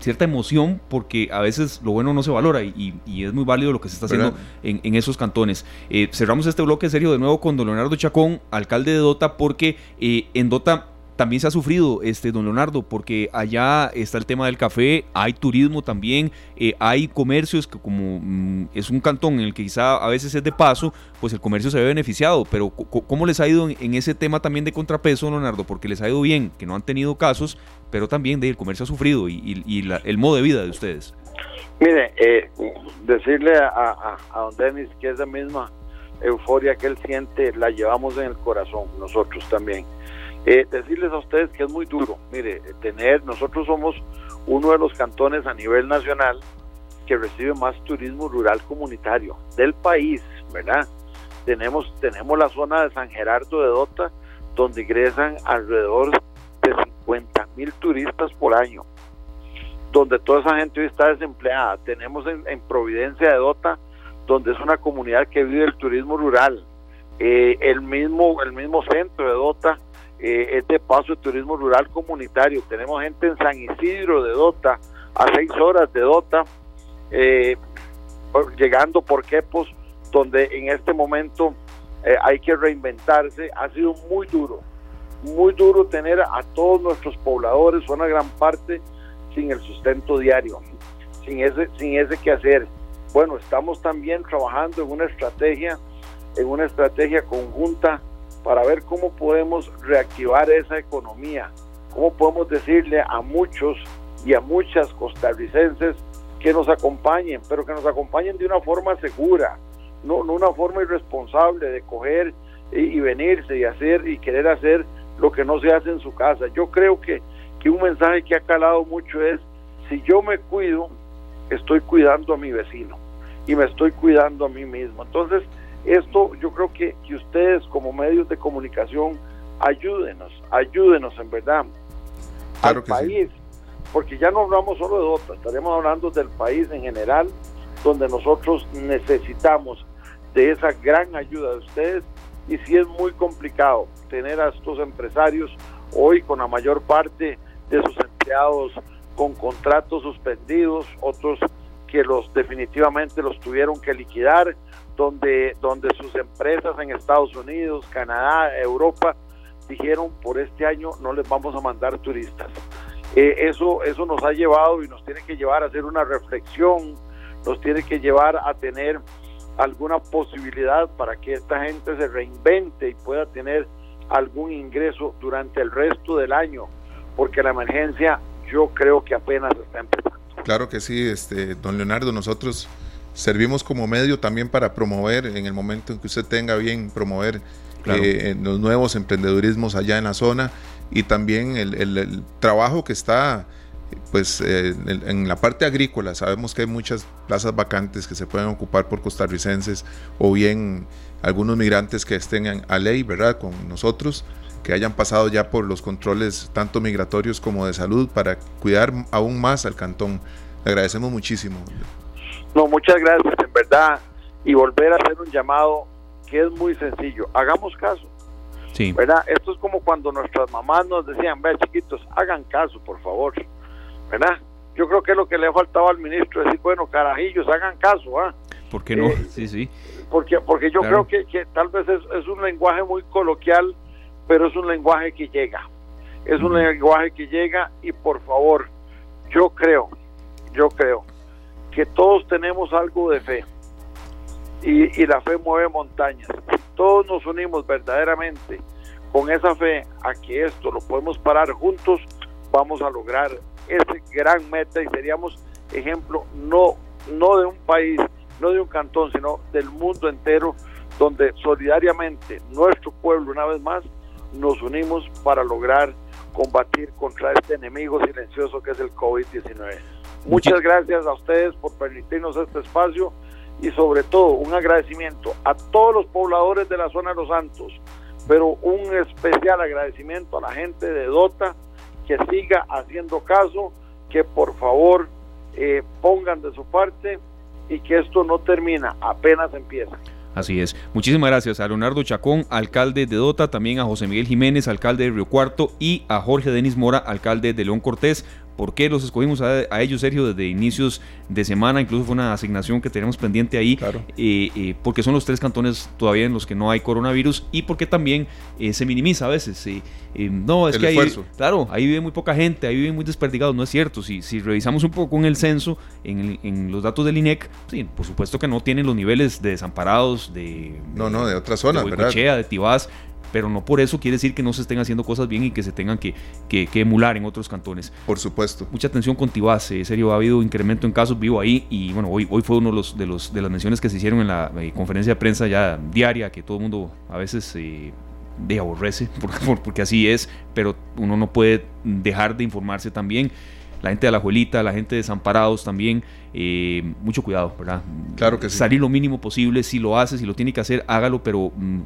cierta emoción porque a veces lo bueno no se valora y, es muy válido lo que se está haciendo en, esos cantones. Eh, cerramos este bloque serio de nuevo con don Leonardo Chacón, alcalde de Dota, porque eh, en Dota también se ha sufrido, este, don Leonardo, porque allá está el tema del café, hay turismo también, eh, hay comercios que como mm, es un cantón en el que quizá a veces es de paso, pues el comercio se ve beneficiado, pero ¿cómo les ha ido en, ese tema también de contrapeso, Leonardo? Porque les ha ido bien, que no han tenido casos, pero también el comercio ha sufrido y, el modo de vida de ustedes. Mire, eh, decirle a, don Denis que es la misma euforia que él siente, la llevamos en el corazón, nosotros también. Eh, decirles a ustedes que es muy duro, mire, tener, nosotros somos uno de los cantones a nivel nacional que recibe más turismo rural comunitario del país, ¿verdad? Tenemos, tenemos la zona de San Gerardo de Dota, donde ingresan alrededor de 50 mil turistas por año donde toda esa gente hoy está desempleada. Tenemos en, Providencia de Dota, donde es una comunidad que vive el turismo rural. Eh, el mismo el mismo centro de Dota eh, es de turismo rural comunitario. Tenemos gente en San Isidro de Dota, a seis horas de Dota, eh, llegando por Quepos, donde en este momento hay que reinventarse. Ha sido muy duro, muy duro tener a todos nuestros pobladores, una gran parte sin el sustento diario, sin ese, sin ese quehacer. Bueno, estamos también trabajando en una estrategia, en una estrategia conjunta para ver cómo podemos reactivar esa economía, cómo podemos decirle a muchos y a muchas costarricenses que nos acompañen, pero que nos acompañen de una forma segura, no, no una forma irresponsable de coger y, venirse y hacer y querer hacer lo que no se hace en su casa. Yo creo que que un mensaje que ha calado mucho es, si yo me cuido, estoy cuidando a mi vecino y me estoy cuidando a mí mismo. Entonces, esto yo creo que, que ustedes como medios de comunicación, ayúdenos, ayúdenos en verdad al país, porque ya no hablamos solo de OTA, estaremos hablando del país en general, donde nosotros necesitamos de esa gran ayuda de ustedes y si es muy complicado tener a estos empresarios hoy con la mayor parte de sus empleados con contratos suspendidos, otros que los definitivamente los tuvieron que liquidar, donde, donde sus empresas en Estados Unidos, Canadá, Europa dijeron por este año no les vamos a mandar turistas. Eh, eso, eso nos ha llevado y nos tiene que llevar a hacer una reflexión, nos tiene que llevar a tener alguna posibilidad para que esta gente se reinvente y pueda tener algún ingreso durante el resto del año porque la emergencia yo creo que apenas está empezando. Claro que sí, este, don Leonardo, nosotros servimos como medio también para promover, en el momento en que usted tenga bien, promover eh, los nuevos emprendedurismos allá en la zona y también el, trabajo que está pues eh, en, la parte agrícola. Sabemos que hay muchas plazas vacantes que se pueden ocupar por costarricenses o bien algunos migrantes que estén a ley, ¿verdad? Con nosotros que hayan pasado ya por los controles tanto migratorios como de salud para cuidar aún más al cantón. Le agradecemos muchísimo. No, muchas gracias, en verdad, y volver a hacer un llamado que es muy sencillo. Hagamos caso. Sí. ¿Verdad? Esto es como cuando nuestras mamás nos decían, ve chiquitos, hagan caso, por favor. ¿Verdad? Yo creo que es lo que le ha faltado al ministro, decir, bueno, carajillos, hagan caso, ¿ah? ¿Por qué no? Eh, sí, sí. Porque, porque yo creo que, que, tal vez es, es un lenguaje muy coloquial pero es un lenguaje que llega. Es un lenguaje que llega y por favor, yo creo, yo creo que todos tenemos algo de fe y, la fe mueve montañas. Todos nos unimos verdaderamente con esa fe a que esto lo podemos parar juntos, vamos a lograr ese gran meta y seríamos ejemplo no, no de un país, no de un cantón, sino del mundo entero, donde solidariamente nuestro pueblo, una vez más, nos unimos para lograr combatir contra este enemigo silencioso que es el COVID-19. Muchas gracias a ustedes por permitirnos este espacio y sobre todo un agradecimiento a todos los pobladores de la zona de Los Santos, pero un especial agradecimiento a la gente de Dota que siga haciendo caso, que por favor eh, pongan de su parte y que esto no termina, apenas empieza. Así es. Muchísimas gracias a Leonardo Chacón, alcalde de Dota, también a José Miguel Jiménez, alcalde de Río Cuarto, y a Jorge Denis Mora, alcalde de León Cortés, ¿Por qué los escogimos a, ellos, Sergio, desde inicios de semana? Incluso fue una asignación que tenemos pendiente ahí, claro. Eh, eh, porque son los tres cantones todavía en los que no hay coronavirus y porque también eh, se minimiza a veces. no, es que ahí, claro, ahí vive muy poca gente, ahí viven muy desperdigados, no es cierto. Si, si revisamos un poco en el censo, en, los datos del INEC, sí, por supuesto que no tienen los niveles de desamparados, de... No, no, de otras zonas, de ¿verdad? de Tibás, pero no por eso quiere decir que no se estén haciendo cosas bien y que se tengan que, que, emular en otros cantones. Por supuesto. Mucha atención con Tibás, en serio, ha habido incremento en casos, vivo ahí y bueno, hoy, hoy fue uno de, los, de, los, de las menciones que se hicieron en la eh, conferencia de prensa ya diaria, que todo el mundo a veces... Eh, de aborrece, porque, porque así es, pero uno no puede dejar de informarse también la gente de la Juelita, la gente de Desamparados también, eh, mucho cuidado, ¿verdad? Claro que sí. Salir lo mínimo posible, si lo hace, si lo tiene que hacer, hágalo, pero mm,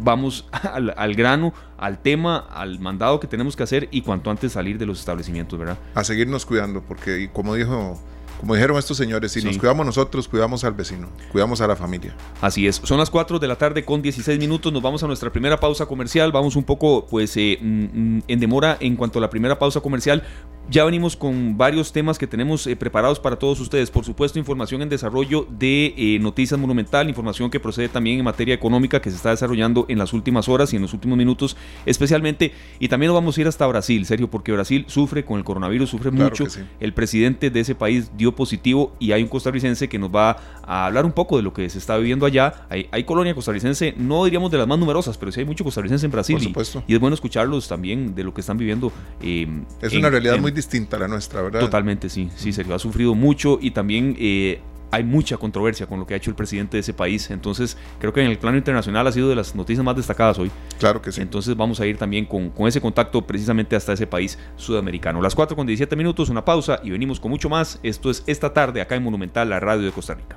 vamos al, grano, al tema, al mandado que tenemos que hacer y cuanto antes salir de los establecimientos, ¿verdad? A seguirnos cuidando, porque como dijo como dijeron estos señores, si nos cuidamos nosotros, cuidamos al vecino, cuidamos a la familia. Así es. Son las 4 de la tarde con 16 minutos. Nos vamos a nuestra primera pausa comercial. Vamos un poco, pues, eh, en demora en cuanto a la primera pausa comercial. Ya venimos con varios temas que tenemos eh, preparados para todos ustedes. Por supuesto, información en desarrollo de eh, Noticias Monumental, información que procede también en materia económica que se está desarrollando en las últimas horas y en los últimos minutos especialmente. Y también nos vamos a ir hasta Brasil, serio, porque Brasil sufre con el coronavirus, sufre mucho. El presidente de ese país dio positivo y hay un costarricense que nos va a hablar un poco de lo que se está viviendo allá. Hay, hay colonia costarricense, no diríamos de las más numerosas, pero sí hay mucho costarricense en Brasil. Por supuesto. Y, es bueno escucharlos también de lo que están viviendo. Eh, es una realidad muy distinta a la nuestra, ¿verdad? Totalmente, sí. Sí, Sergio ha sufrido mucho y también eh, hay mucha controversia con lo que ha hecho el presidente de ese país. Entonces, creo que en el plano internacional ha sido de las noticias más destacadas hoy. Claro que sí. Entonces, vamos a ir también con, con ese contacto precisamente hasta ese país sudamericano. Las 4 con 17 minutos, una pausa y venimos con mucho más. Esto es esta tarde acá en Monumental, la radio de Costa Rica.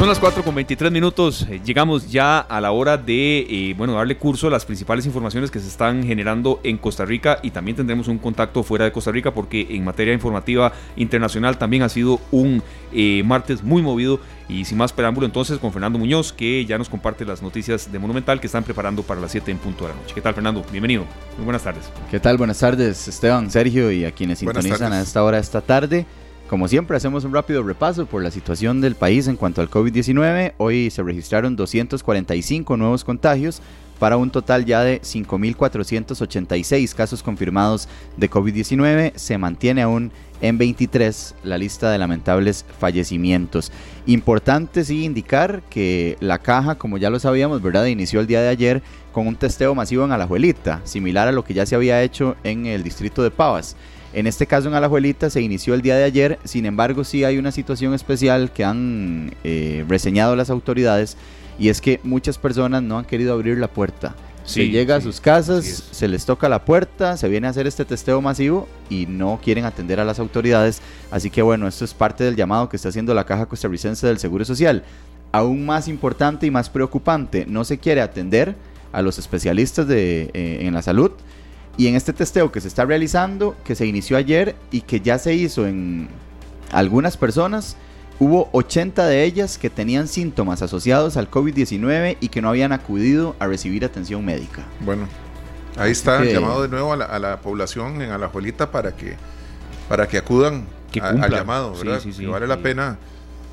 Son las 4 con 23 minutos. Eh, llegamos ya a la hora de eh, bueno, darle curso a las principales informaciones que se están generando en Costa Rica y también tendremos un contacto fuera de Costa Rica porque en materia informativa internacional también ha sido un eh, martes muy movido. Y sin más preámbulo, entonces con Fernando Muñoz, que ya nos comparte las noticias de Monumental que están preparando para las 7 en punto de la noche. ¿Qué tal, Fernando? Bienvenido. Muy buenas tardes. ¿Qué tal? Buenas tardes, Esteban, Sergio y a quienes sintonizan a esta hora, esta tarde. Como siempre, hacemos un rápido repaso por la situación del país en cuanto al COVID-19. Hoy se registraron 245 nuevos contagios para un total ya de 5.486 casos confirmados de COVID-19. Se mantiene aún en 23 la lista de lamentables fallecimientos. Importante sí indicar que la caja, como ya lo sabíamos, ¿verdad? Inició el día de ayer con un testeo masivo en Alajuelita, similar a lo que ya se había hecho en el distrito de Pavas. En este caso en Alajuelita se inició el día de ayer, sin embargo sí hay una situación especial que han eh, reseñado las autoridades y es que muchas personas no han querido abrir la puerta. se llega a sus casas, se les toca la puerta, se viene a hacer este testeo masivo y no quieren atender a las autoridades. Así que bueno, esto es parte del llamado que está haciendo la Caja Costarricense del Seguro Social. Aún más importante y más preocupante, no se quiere atender a los especialistas de, eh, en la salud y en este testeo que se está realizando, que se inició ayer y que ya se hizo en algunas personas, hubo 80 de ellas que tenían síntomas asociados al COVID-19 y que no habían acudido a recibir atención médica. Bueno, ahí está el llamado de nuevo a la, población en Alajuelita para que, para que acudan al llamado, ¿verdad? Sí, sí, vale la pena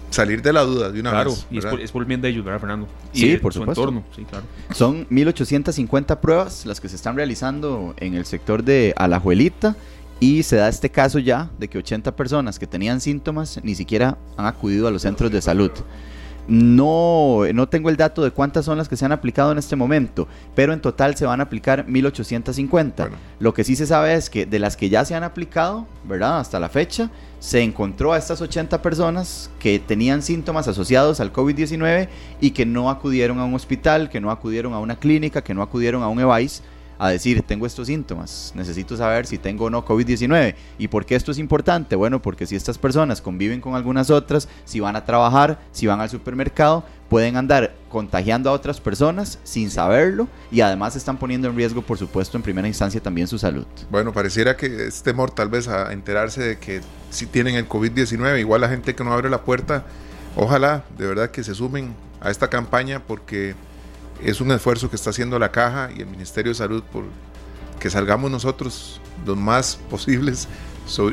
salir de la duda de una claro, vez. y es por, el bien de ellos, ¿verdad, Fernando? Y sí, por su supuesto. entorno, sí, claro. Son 1850 pruebas las que se están realizando en el sector de Alajuelita y se da este caso ya de que 80 personas que tenían síntomas ni siquiera han acudido a los centros de salud. No, no tengo el dato de cuántas son las que se han aplicado en este momento, pero en total se van a aplicar 1850. Lo que sí se sabe es que de las que ya se han aplicado, ¿verdad? Hasta la fecha, se encontró a estas 80 personas que tenían síntomas asociados al COVID-19 y que no acudieron a un hospital, que no acudieron a una clínica, que no acudieron a un EVAIS a decir, tengo estos síntomas, necesito saber si tengo o no COVID-19. ¿Y por qué esto es importante? Bueno, porque si estas personas conviven con algunas otras, si van a trabajar, si van al supermercado, pueden andar contagiando a otras personas sin saberlo y además están poniendo en riesgo, por supuesto, en primera instancia también su salud. Bueno, pareciera que es temor tal vez a enterarse de que si tienen el COVID-19, igual la gente que no abre la puerta, ojalá de verdad que se sumen a esta campaña porque es un esfuerzo que está haciendo la Caja y el Ministerio de Salud por que salgamos nosotros los más posibles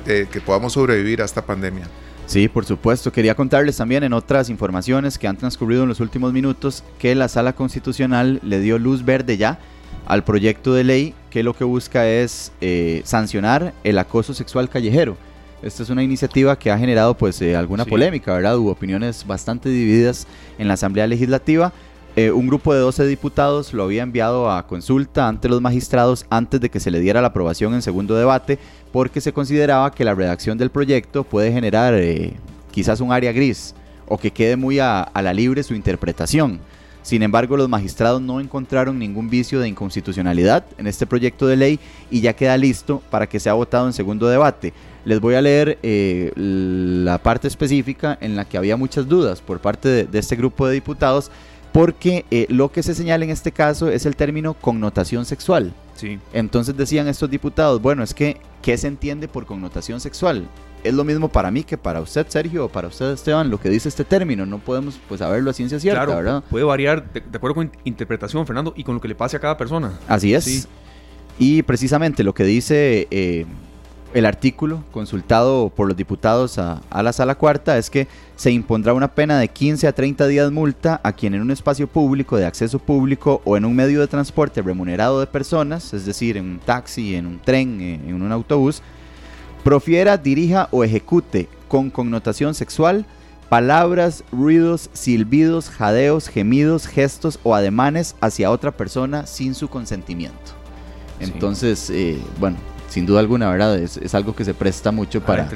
eh, que podamos sobrevivir a esta pandemia. Sí, por supuesto. Quería contarles también en otras informaciones que han transcurrido en los últimos minutos que la Sala Constitucional le dio luz verde ya al proyecto de ley que lo que busca es eh, sancionar el acoso sexual callejero. Esta es una iniciativa que ha generado pues eh, alguna polémica, ¿verdad? Hubo opiniones bastante divididas en la Asamblea Legislativa. Eh, un grupo de 12 diputados lo había enviado a consulta ante los magistrados antes de que se le diera la aprobación en segundo debate porque se consideraba que la redacción del proyecto puede generar eh, quizás un área gris o que quede muy a, la libre su interpretación. Sin embargo, los magistrados no encontraron ningún vicio de inconstitucionalidad en este proyecto de ley y ya queda listo para que sea votado en segundo debate. Les voy a leer eh, la parte específica en la que había muchas dudas por parte de este grupo de diputados porque eh, lo que se señala en este caso es el término connotación sexual. Sí. Entonces decían estos diputados, bueno, es que, ¿qué se entiende por connotación sexual? Es lo mismo para mí que para usted, Sergio, o para usted, Esteban, lo que dice este término. No podemos pues saberlo a ciencia cierta, claro, ¿verdad? Puede variar de, acuerdo con interpretación, Fernando, y con lo que le pase a cada persona. Así es. Y precisamente lo que dice eh, el artículo consultado por los diputados a, la sala cuarta es que se impondrá una pena de 15 a 30 días multa a quien en un espacio público de acceso público o en un medio de transporte remunerado de personas, es decir, en un taxi, en un tren, en un autobús, profiera, dirija o ejecute con connotación sexual palabras, ruidos, silbidos, jadeos, gemidos, gestos o ademanes hacia otra persona sin su consentimiento. Entonces, eh, bueno, sin duda alguna, ¿verdad? Es, algo que se presta mucho para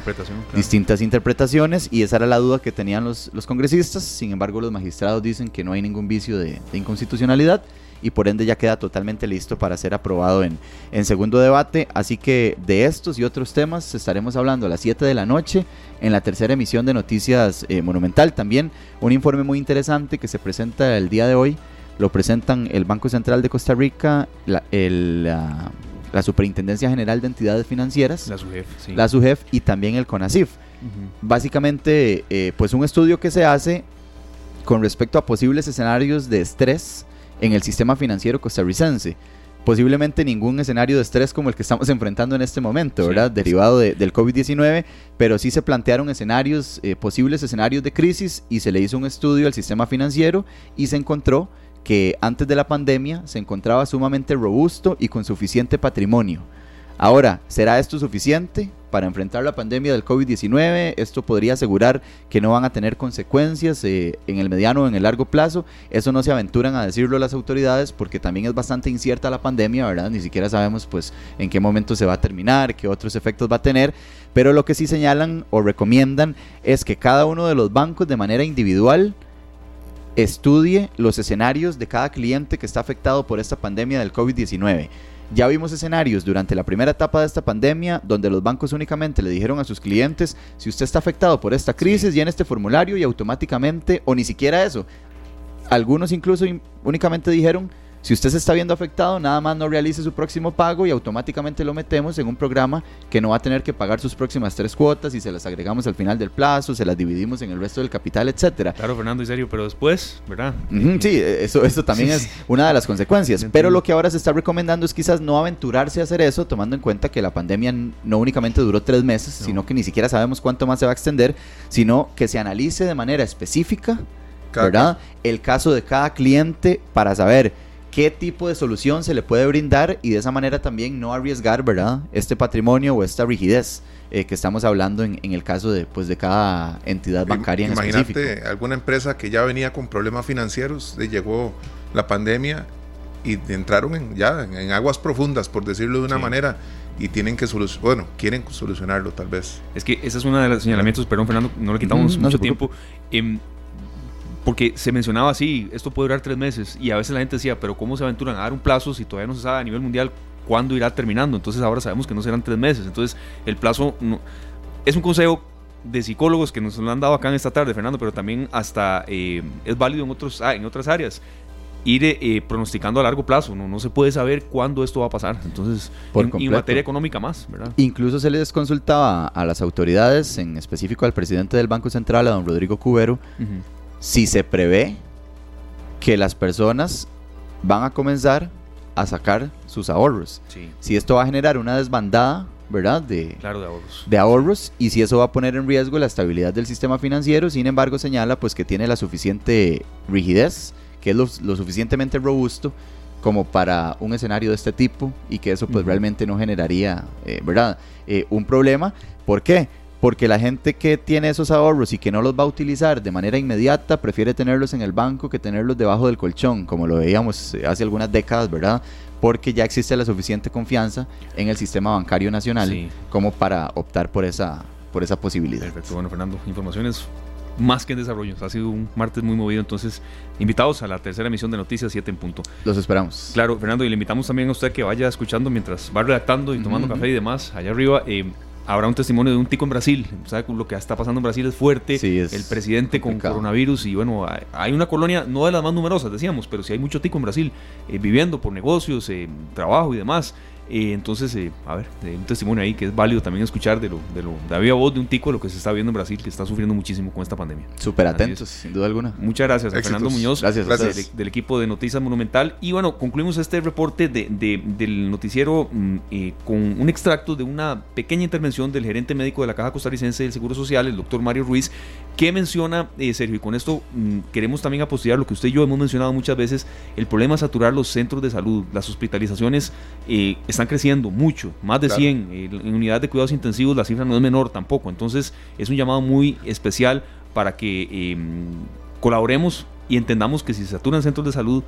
distintas interpretaciones y esa era la duda que tenían los, los, congresistas. Sin embargo, los magistrados dicen que no hay ningún vicio de, inconstitucionalidad y por ende ya queda totalmente listo para ser aprobado en, en segundo debate. Así que de estos y otros temas estaremos hablando a las 7 de la noche en la tercera emisión de Noticias eh, Monumental. También un informe muy interesante que se presenta el día de hoy. Lo presentan el Banco Central de Costa Rica, el la Superintendencia General de Entidades Financieras, la SUGEF, sí. la SUGEF y también el CONACIF. Básicamente, eh, pues un estudio que se hace con respecto a posibles escenarios de estrés en el sistema financiero costarricense. Posiblemente ningún escenario de estrés como el que estamos enfrentando en este momento, ¿verdad? Derivado del COVID-19, pero sí se plantearon escenarios, eh, posibles escenarios de crisis y se le hizo un estudio al sistema financiero y se encontró que antes de la pandemia se encontraba sumamente robusto y con suficiente patrimonio. Ahora, ¿será esto suficiente para enfrentar la pandemia del COVID-19? Esto podría asegurar que no van a tener consecuencias eh, en el mediano o en el largo plazo. Eso no se aventuran a decirlo las autoridades porque también es bastante incierta la pandemia, ¿verdad? Ni siquiera sabemos pues en qué momento se va a terminar, qué otros efectos va a tener. Pero lo que sí señalan o recomiendan es que cada uno de los bancos de manera individual estudie los escenarios de cada cliente que está afectado por esta pandemia del COVID-19. Ya vimos escenarios durante la primera etapa de esta pandemia donde los bancos únicamente le dijeron a sus clientes, si usted está afectado por esta crisis, llene este formulario y automáticamente, o ni siquiera eso, algunos incluso únicamente dijeron, si usted se está viendo afectado, nada más no realice su próximo pago y automáticamente lo metemos en un programa que no va a tener que pagar sus próximas tres cuotas y se las agregamos al final del plazo, se las dividimos en el resto del capital, etcétera. Claro, Fernando, en serio, pero después, ¿verdad? sí, eso, eso también es una de las consecuencias. Pero lo que ahora se está recomendando es quizás no aventurarse a hacer eso, tomando en cuenta que la pandemia no únicamente duró tres meses, sino que ni siquiera sabemos cuánto más se va a extender, sino que se analice de manera específica, ¿verdad? El caso de cada cliente para saber qué tipo de solución se le puede brindar y de esa manera también no arriesgar, ¿verdad? Este patrimonio o esta rigidez eh, que estamos hablando en, el caso de, pues, de cada entidad bancaria en Imagínate alguna empresa que ya venía con problemas financieros, le llegó la pandemia y entraron en, ya en, aguas profundas, por decirlo de una manera, y tienen que solucionar, bueno, quieren solucionarlo tal vez. Es que ese es uno de los señalamientos, perdón Fernando, no le quitamos mucho tiempo. Em, porque se mencionaba así, esto puede durar tres meses y a veces la gente decía, pero ¿cómo se aventuran a dar un plazo si todavía no se sabe a nivel mundial cuándo irá terminando? Entonces ahora sabemos que no serán tres meses, entonces el plazo no, es un consejo de psicólogos que nos lo han dado acá en esta tarde, Fernando, pero también hasta eh, es válido en, otros, ah, en otras áreas ir eh, pronosticando a largo plazo. ¿no? no se puede saber cuándo esto va a pasar. Entonces, en, materia económica más, ¿verdad? Incluso se les consultaba a las autoridades, en específico al presidente del Banco Central, a don Rodrigo Cubero, si se prevé que las personas van a comenzar a sacar sus ahorros. Si esto va a generar una desbandada, ¿verdad? De, claro, de ahorros. De ahorros y si eso va a poner en riesgo la estabilidad del sistema financiero, sin embargo señala pues que tiene la suficiente rigidez, que es lo, suficientemente robusto como para un escenario de este tipo y que eso pues realmente no generaría, eh, ¿verdad? Eh, un problema. ¿Por qué? Porque la gente que tiene esos ahorros y que no los va a utilizar de manera inmediata prefiere tenerlos en el banco que tenerlos debajo del colchón, como lo veíamos hace algunas décadas, ¿verdad? Porque ya existe la suficiente confianza en el sistema bancario nacional como para optar por esa, por esa posibilidad. Perfecto, bueno Fernando, informaciones más que en desarrollo. Ha sido un martes muy movido, entonces invitados a la tercera emisión de Noticias 7 en punto. Los esperamos. Claro, Fernando, y le invitamos también a usted que vaya escuchando mientras va redactando y tomando café y demás allá arriba. Eh, habrá un testimonio de un tico en Brasil. ¿Sabe? Lo que está pasando en Brasil es fuerte. el presidente con coronavirus y bueno, hay una colonia, no de las más numerosas, decíamos, pero sí hay mucho tico en Brasil, eh, viviendo por negocios, eh, trabajo y demás. Eh, entonces, eh, a ver, un testimonio ahí que es válido también escuchar de lo de lo de había voz de un tico de lo que se está viendo en Brasil, que está sufriendo muchísimo con esta pandemia. Súper atentos, sin duda alguna. Muchas gracias a Fernando Muñoz, gracias, Del, equipo de Noticias Monumental. Y bueno, concluimos este reporte de, del noticiero mm, eh, con un extracto de una pequeña intervención del gerente médico de la Caja Costarricense del Seguro Social, el doctor Mario Ruiz, que menciona, Sergio, y con esto mm, queremos también apostillar lo que usted y yo hemos mencionado muchas veces, el problema es saturar los centros de salud, las hospitalizaciones están creciendo mucho, más de 100. Eh, en unidades de cuidados intensivos la cifra no es menor tampoco. Entonces es un llamado muy especial para que em, colaboremos y entendamos que si se saturan centros de salud,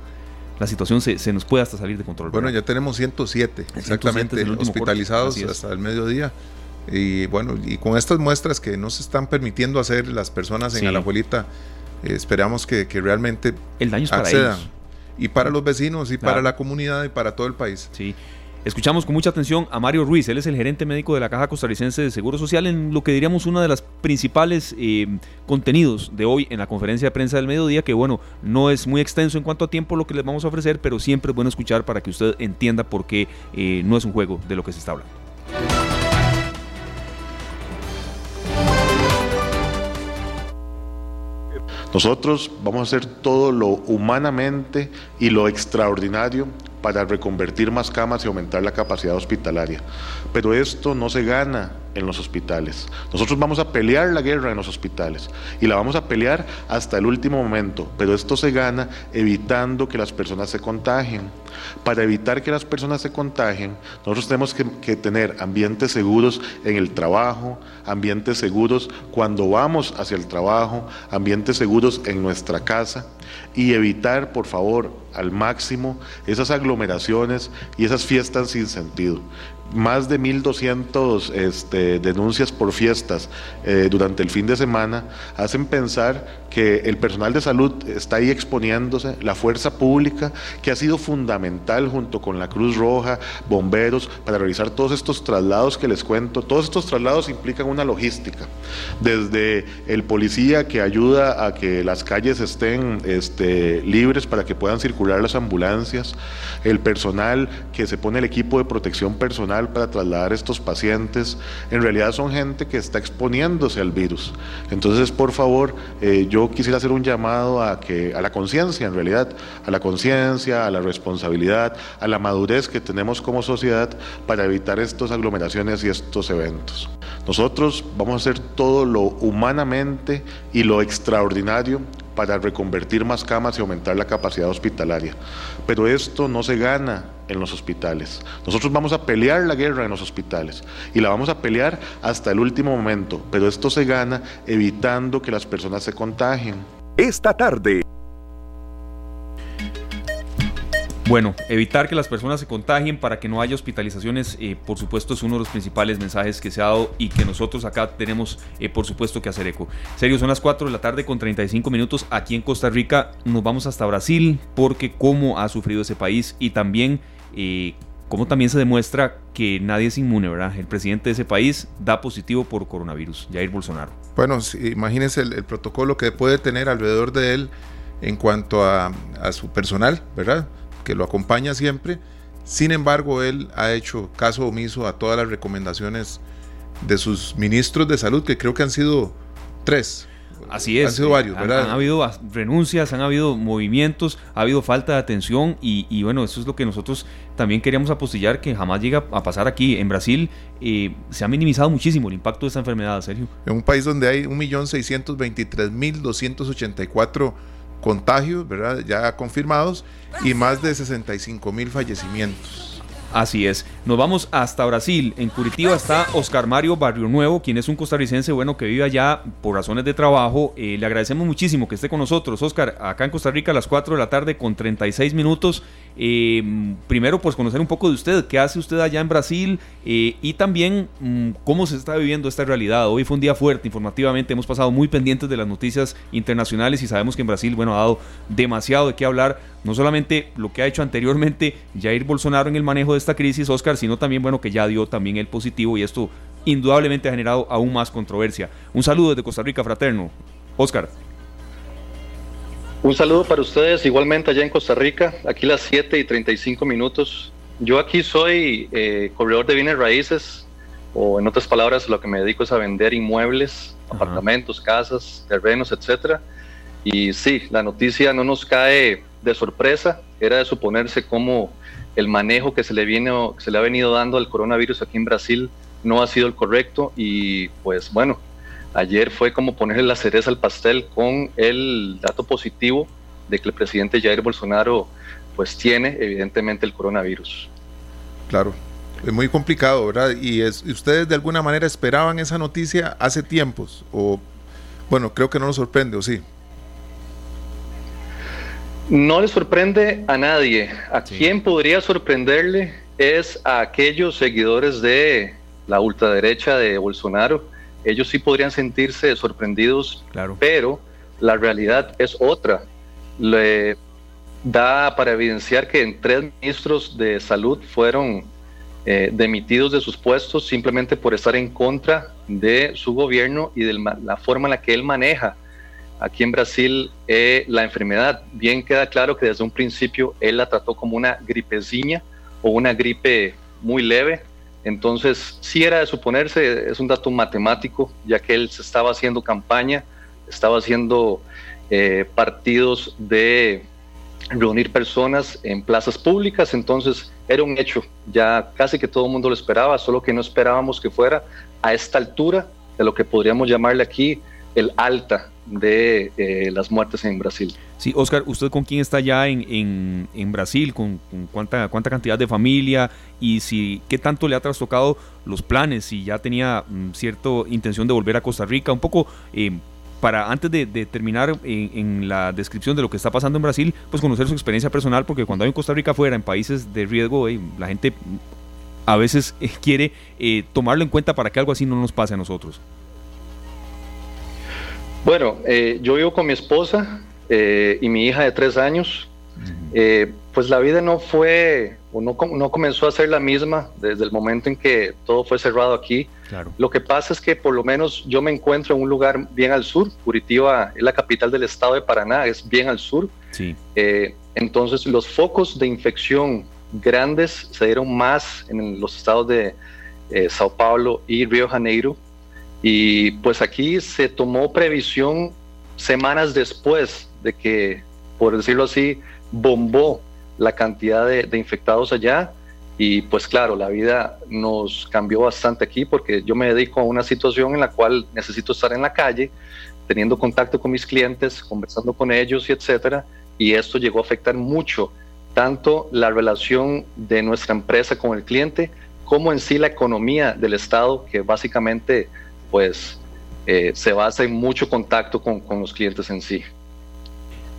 la situación se, nos puede hasta salir de control. Bueno, ya tenemos 107 exactamente hospitalizados hasta el mediodía. Y bueno, y con estas muestras que no se están permitiendo hacer las personas en la Alajuelita, eh, esperamos que, realmente el daño es para ellos. Y para los vecinos, y para la comunidad, y para todo el país. Sí. Escuchamos con mucha atención a Mario Ruiz, él es el gerente médico de la Caja Costarricense de Seguro Social en lo que diríamos una de las principales eh, contenidos de hoy en la conferencia de prensa del mediodía, que bueno, no es muy extenso en cuanto a tiempo lo que les vamos a ofrecer, pero siempre es bueno escuchar para que usted entienda por qué eh, no es un juego de lo que se está hablando. Nosotros vamos a hacer todo lo humanamente y lo extraordinario para reconvertir más camas y aumentar la capacidad hospitalaria. Pero esto no se gana en los hospitales. Nosotros vamos a pelear la guerra en los hospitales y la vamos a pelear hasta el último momento, pero esto se gana evitando que las personas se contagien. Para evitar que las personas se contagien, nosotros tenemos que, tener ambientes seguros en el trabajo, ambientes seguros cuando vamos hacia el trabajo, ambientes seguros en nuestra casa y evitar, por favor, al máximo esas aglomeraciones y esas fiestas sin sentido más de 1.200 este, denuncias por fiestas eh, durante el fin de semana hacen pensar que el personal de salud está ahí exponiéndose, la fuerza pública, que ha sido fundamental junto con la Cruz Roja, bomberos, para realizar todos estos traslados que les cuento. Todos estos traslados implican una logística, desde el policía que ayuda a que las calles estén este, libres para que puedan circular las ambulancias, el personal que se pone el equipo de protección personal, para trasladar estos pacientes, en realidad son gente que está exponiéndose al virus. Entonces, por favor, eh, yo quisiera hacer un llamado a, que, a la conciencia, en realidad, a la conciencia, a la responsabilidad, a la madurez que tenemos como sociedad para evitar estas aglomeraciones y estos eventos. Nosotros vamos a hacer todo lo humanamente y lo extraordinario para reconvertir más camas y aumentar la capacidad hospitalaria. Pero esto no se gana en los hospitales. Nosotros vamos a pelear la guerra en los hospitales y la vamos a pelear hasta el último momento, pero esto se gana evitando que las personas se contagien. Esta tarde Bueno, evitar que las personas se contagien para que no haya hospitalizaciones, eh, por supuesto, es uno de los principales mensajes que se ha dado y que nosotros acá tenemos, eh, por supuesto, que hacer eco. Serio, son las 4 de la tarde con 35 minutos aquí en Costa Rica. Nos vamos hasta Brasil porque cómo ha sufrido ese país y también eh, cómo también se demuestra que nadie es inmune, ¿verdad? El presidente de ese país da positivo por coronavirus, Jair Bolsonaro. Bueno, imagínense el, protocolo que puede tener alrededor de él en cuanto a, a su personal, ¿verdad? Que lo acompaña siempre. Sin embargo, él ha hecho caso omiso a todas las recomendaciones de sus ministros de salud, que creo que han sido tres. Así es. Han sido varios, ¿verdad? Han, habido renuncias, han habido movimientos, ha habido falta de atención y, bueno, eso es lo que nosotros también queríamos apostillar que jamás llega a pasar aquí. En Brasil eh, se ha minimizado muchísimo el impacto de esta enfermedad, Sergio. En un país donde hay 1.623.284 contagios, ¿verdad? Ya confirmados y más de 65.000 fallecimientos. Así es. Nos vamos hasta Brasil. En Curitiba está Oscar Mario Barrio Nuevo, quien es un costarricense bueno que vive allá por razones de trabajo. Eh, le agradecemos muchísimo que esté con nosotros. Oscar, acá en Costa Rica a las 4 de la tarde con 36 minutos. Eh, primero, pues conocer un poco de usted, qué hace usted allá en Brasil eh, y también mm, cómo se está viviendo esta realidad. Hoy fue un día fuerte informativamente, hemos pasado muy pendientes de las noticias internacionales y sabemos que en Brasil, bueno, ha dado demasiado de qué hablar, no solamente lo que ha hecho anteriormente Jair Bolsonaro en el manejo de esta crisis, Oscar, sino también, bueno, que ya dio también el positivo y esto indudablemente ha generado aún más controversia. Un saludo desde Costa Rica, fraterno. Oscar. Un saludo para ustedes, igualmente allá en Costa Rica, aquí las 7 y 35 minutos. Yo aquí soy eh, corredor de bienes raíces, o en otras palabras, lo que me dedico es a vender inmuebles, apartamentos, casas, terrenos, etcétera. Y sí, la noticia no nos cae de sorpresa, era de suponerse cómo el manejo que se le, viene, se le ha venido dando al coronavirus aquí en Brasil no ha sido el correcto y pues bueno, Ayer fue como ponerle la cereza al pastel con el dato positivo de que el presidente Jair Bolsonaro pues tiene evidentemente el coronavirus. Claro, es muy complicado, ¿verdad? Y, es, ustedes de alguna manera esperaban esa noticia hace tiempos, o bueno, creo que no nos sorprende, ¿o sí? No le sorprende a nadie. A quien podría sorprenderle es a aquellos seguidores de la ultraderecha de Bolsonaro ellos sí podrían sentirse sorprendidos, claro. pero la realidad es otra. Le da para evidenciar que en tres ministros de salud fueron eh, demitidos de sus puestos simplemente por estar en contra de su gobierno y de la forma en la que él maneja aquí en Brasil eh, la enfermedad. Bien queda claro que desde un principio él la trató como una gripeciña o una gripe muy leve, entonces, sí era de suponerse, es un dato matemático, ya que él se estaba haciendo campaña, estaba haciendo eh, partidos de reunir personas en plazas públicas, entonces era un hecho, ya casi que todo el mundo lo esperaba, solo que no esperábamos que fuera a esta altura de lo que podríamos llamarle aquí el alta de eh, las muertes en Brasil. Sí, Oscar, ¿usted con quién está ya en, en, Brasil? ¿Con, cuánta, cuánta cantidad de familia? ¿Y si qué tanto le ha trastocado los planes? Si ya tenía mm, cierta intención de volver a Costa Rica. Un poco eh, para antes de, terminar en, la descripción de lo que está pasando en Brasil, pues conocer su experiencia personal, porque cuando hay en Costa Rica fuera, en países de riesgo, la gente a veces quiere tomarlo en cuenta para que algo así no nos pase a nosotros. Bueno, eh, yo vivo con mi esposa eh, y mi hija de tres años. Eh, pues la vida no fue, o no, no, comenzó a ser la misma desde el momento en que todo fue cerrado aquí. Lo que pasa es que por lo menos yo me encuentro en un lugar bien al sur. Curitiba es la capital del estado de Paraná, es bien al sur. Sí. entonces los focos de infección grandes se dieron más en los estados de Sao Paulo y Río Janeiro y pues aquí se tomó previsión semanas después de que, por decirlo así, bombó la cantidad de, infectados allá. Y pues claro, la vida nos cambió bastante aquí porque yo me dedico a una situación en la cual necesito estar en la calle, teniendo contacto con mis clientes, conversando con ellos y etcétera. Y esto llegó a afectar mucho tanto la relación de nuestra empresa con el cliente como en sí la economía del Estado, que básicamente pues eh, se basa en mucho contacto con, los clientes en sí.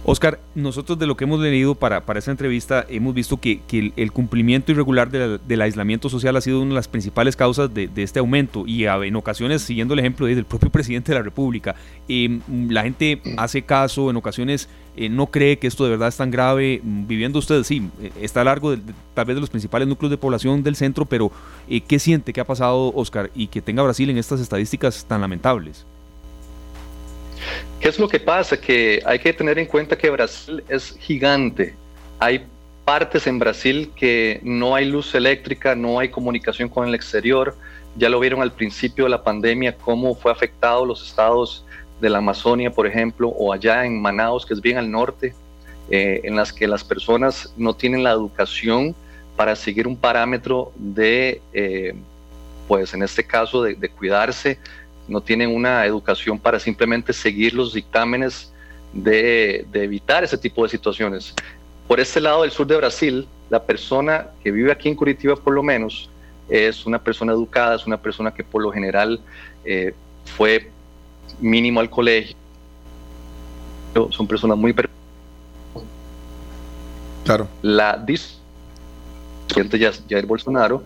Oscar, nosotros de lo que hemos leído para, para esta entrevista hemos visto que, el, cumplimiento irregular del aislamiento social ha sido una de las principales causas de, este aumento y en ocasiones, siguiendo el ejemplo del propio presidente de la República, eh, la gente hace caso, en ocasiones eh, no cree que esto de verdad es tan grave. Viviendo usted, sí, eh, está a largo de, tal vez de los principales núcleos de población del centro, pero eh, ¿qué siente que ha pasado, Oscar, y que tenga Brasil en estas estadísticas tan lamentables? ¿Qué es lo que pasa? Que hay que tener en cuenta que Brasil es gigante. Hay partes en Brasil que no hay luz eléctrica, no hay comunicación con el exterior. Ya lo vieron al principio de la pandemia, cómo fue afectado los estados de la Amazonia, por ejemplo, o allá en Manaus, que es bien al norte, eh, en las que las personas no tienen la educación para seguir un parámetro de, eh, pues en este caso, de, cuidarse, no tienen una educación para simplemente seguir los dictámenes de, de evitar ese tipo de situaciones. Por este lado del sur de Brasil, la persona que vive aquí en Curitiba por lo menos es una persona educada, es una persona que por lo general eh, fue mínimo al colegio, son personas muy... Claro. La dis ya el Bolsonaro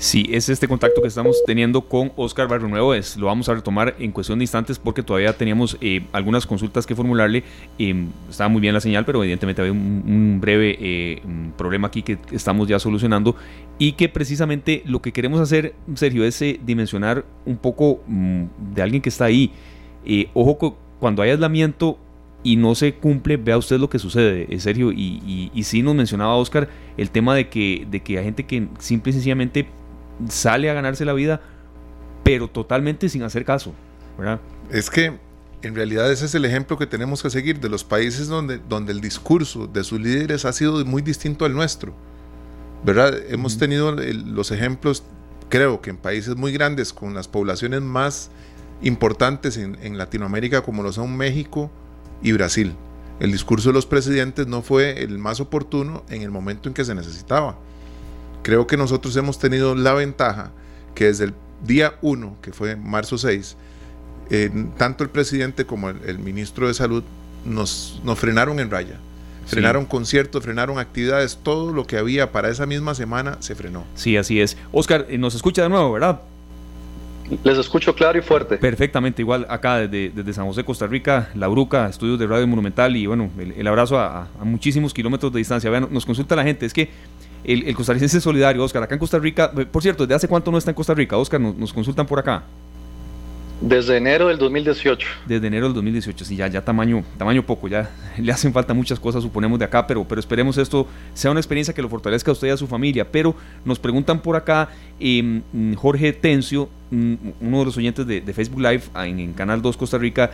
Sí, es este contacto que estamos teniendo con Oscar Barrio Nuevo. Es, lo vamos a retomar en cuestión de instantes porque todavía teníamos eh, algunas consultas que formularle. Eh, estaba muy bien la señal, pero evidentemente había un, breve eh, problema aquí que estamos ya solucionando. Y que precisamente lo que queremos hacer, Sergio, es dimensionar un poco mm, de alguien que está ahí. ojo, cuando hay aislamiento, y no se cumple, vea usted lo que sucede, Sergio. Y, y, sí nos mencionaba Oscar el tema de que, de que hay gente que simple y sencillamente sale a ganarse la vida, pero totalmente sin hacer caso, ¿verdad? Es que en realidad ese es el ejemplo que tenemos que seguir de los países donde, donde el discurso de sus líderes ha sido muy distinto al nuestro, ¿verdad? Hemos tenido los ejemplos, creo que en países muy grandes, con las poblaciones más importantes en, en Latinoamérica, como lo son México y Brasil. El discurso de los presidentes no fue el más oportuno en el momento en que se necesitaba. Creo que nosotros hemos tenido la ventaja que desde el día 1, que fue marzo 6, tanto el presidente como el, ministro de Salud nos, nos, frenaron en raya. Frenaron conciertos, frenaron actividades, todo lo que había para esa misma semana se frenó. Sí, así es. Oscar, eh, nos escucha de nuevo, ¿verdad? Les escucho claro y fuerte. Perfectamente, igual acá desde, San José, Costa Rica, La Bruca, estudios de Radio Monumental y bueno, el, abrazo a, muchísimos kilómetros de distancia. Vean, nos consulta la gente, es que el, costarricense solidario, Oscar, acá en Costa Rica, eh, por cierto, ¿desde hace cuánto no está en Costa Rica? Oscar, nos, consultan por acá. Desde enero del 2018. Desde enero del 2018, sí, ya, ya tamaño, tamaño poco, ya le hacen falta muchas cosas, suponemos, de acá, pero, pero esperemos esto sea una experiencia que lo fortalezca a usted y a su familia. Pero nos preguntan por acá, em, Jorge Tencio, uno de los oyentes de, Facebook Live en, Canal 2 Costa Rica,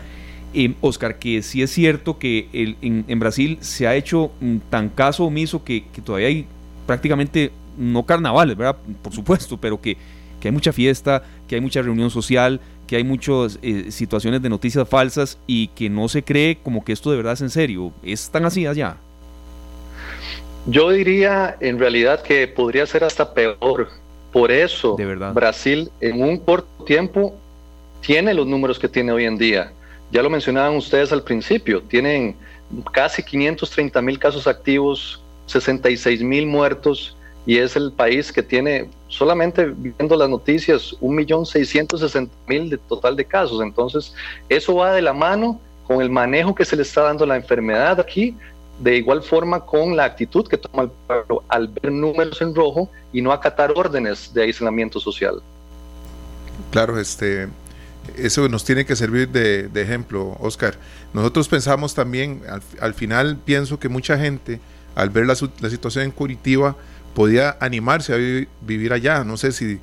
eh, Oscar, que sí es cierto que el, en, Brasil se ha hecho mm, tan caso omiso que, que todavía hay prácticamente, no carnavales, ¿verdad? Por supuesto, pero que, que hay mucha fiesta, que hay mucha reunión social, que hay muchas eh, situaciones de noticias falsas y que no se cree como que esto de verdad es en serio. ¿Es tan así allá? Yo diría en realidad que podría ser hasta peor. Por eso de verdad. Brasil en un corto tiempo tiene los números que tiene hoy en día. Ya lo mencionaban ustedes al principio, tienen casi 530 mil casos activos, 66 mil muertos y es el país que tiene, solamente viendo las noticias, 1.660.000 de total de casos. Entonces, eso va de la mano con el manejo que se le está dando a la enfermedad aquí, de igual forma con la actitud que toma el pueblo al ver números en rojo y no acatar órdenes de aislamiento social. Claro, este, eso nos tiene que servir de, ejemplo, Oscar. Nosotros pensamos también, al final pienso que mucha gente al ver la, situación en Curitiba, podía animarse a vivir, allá. No sé si,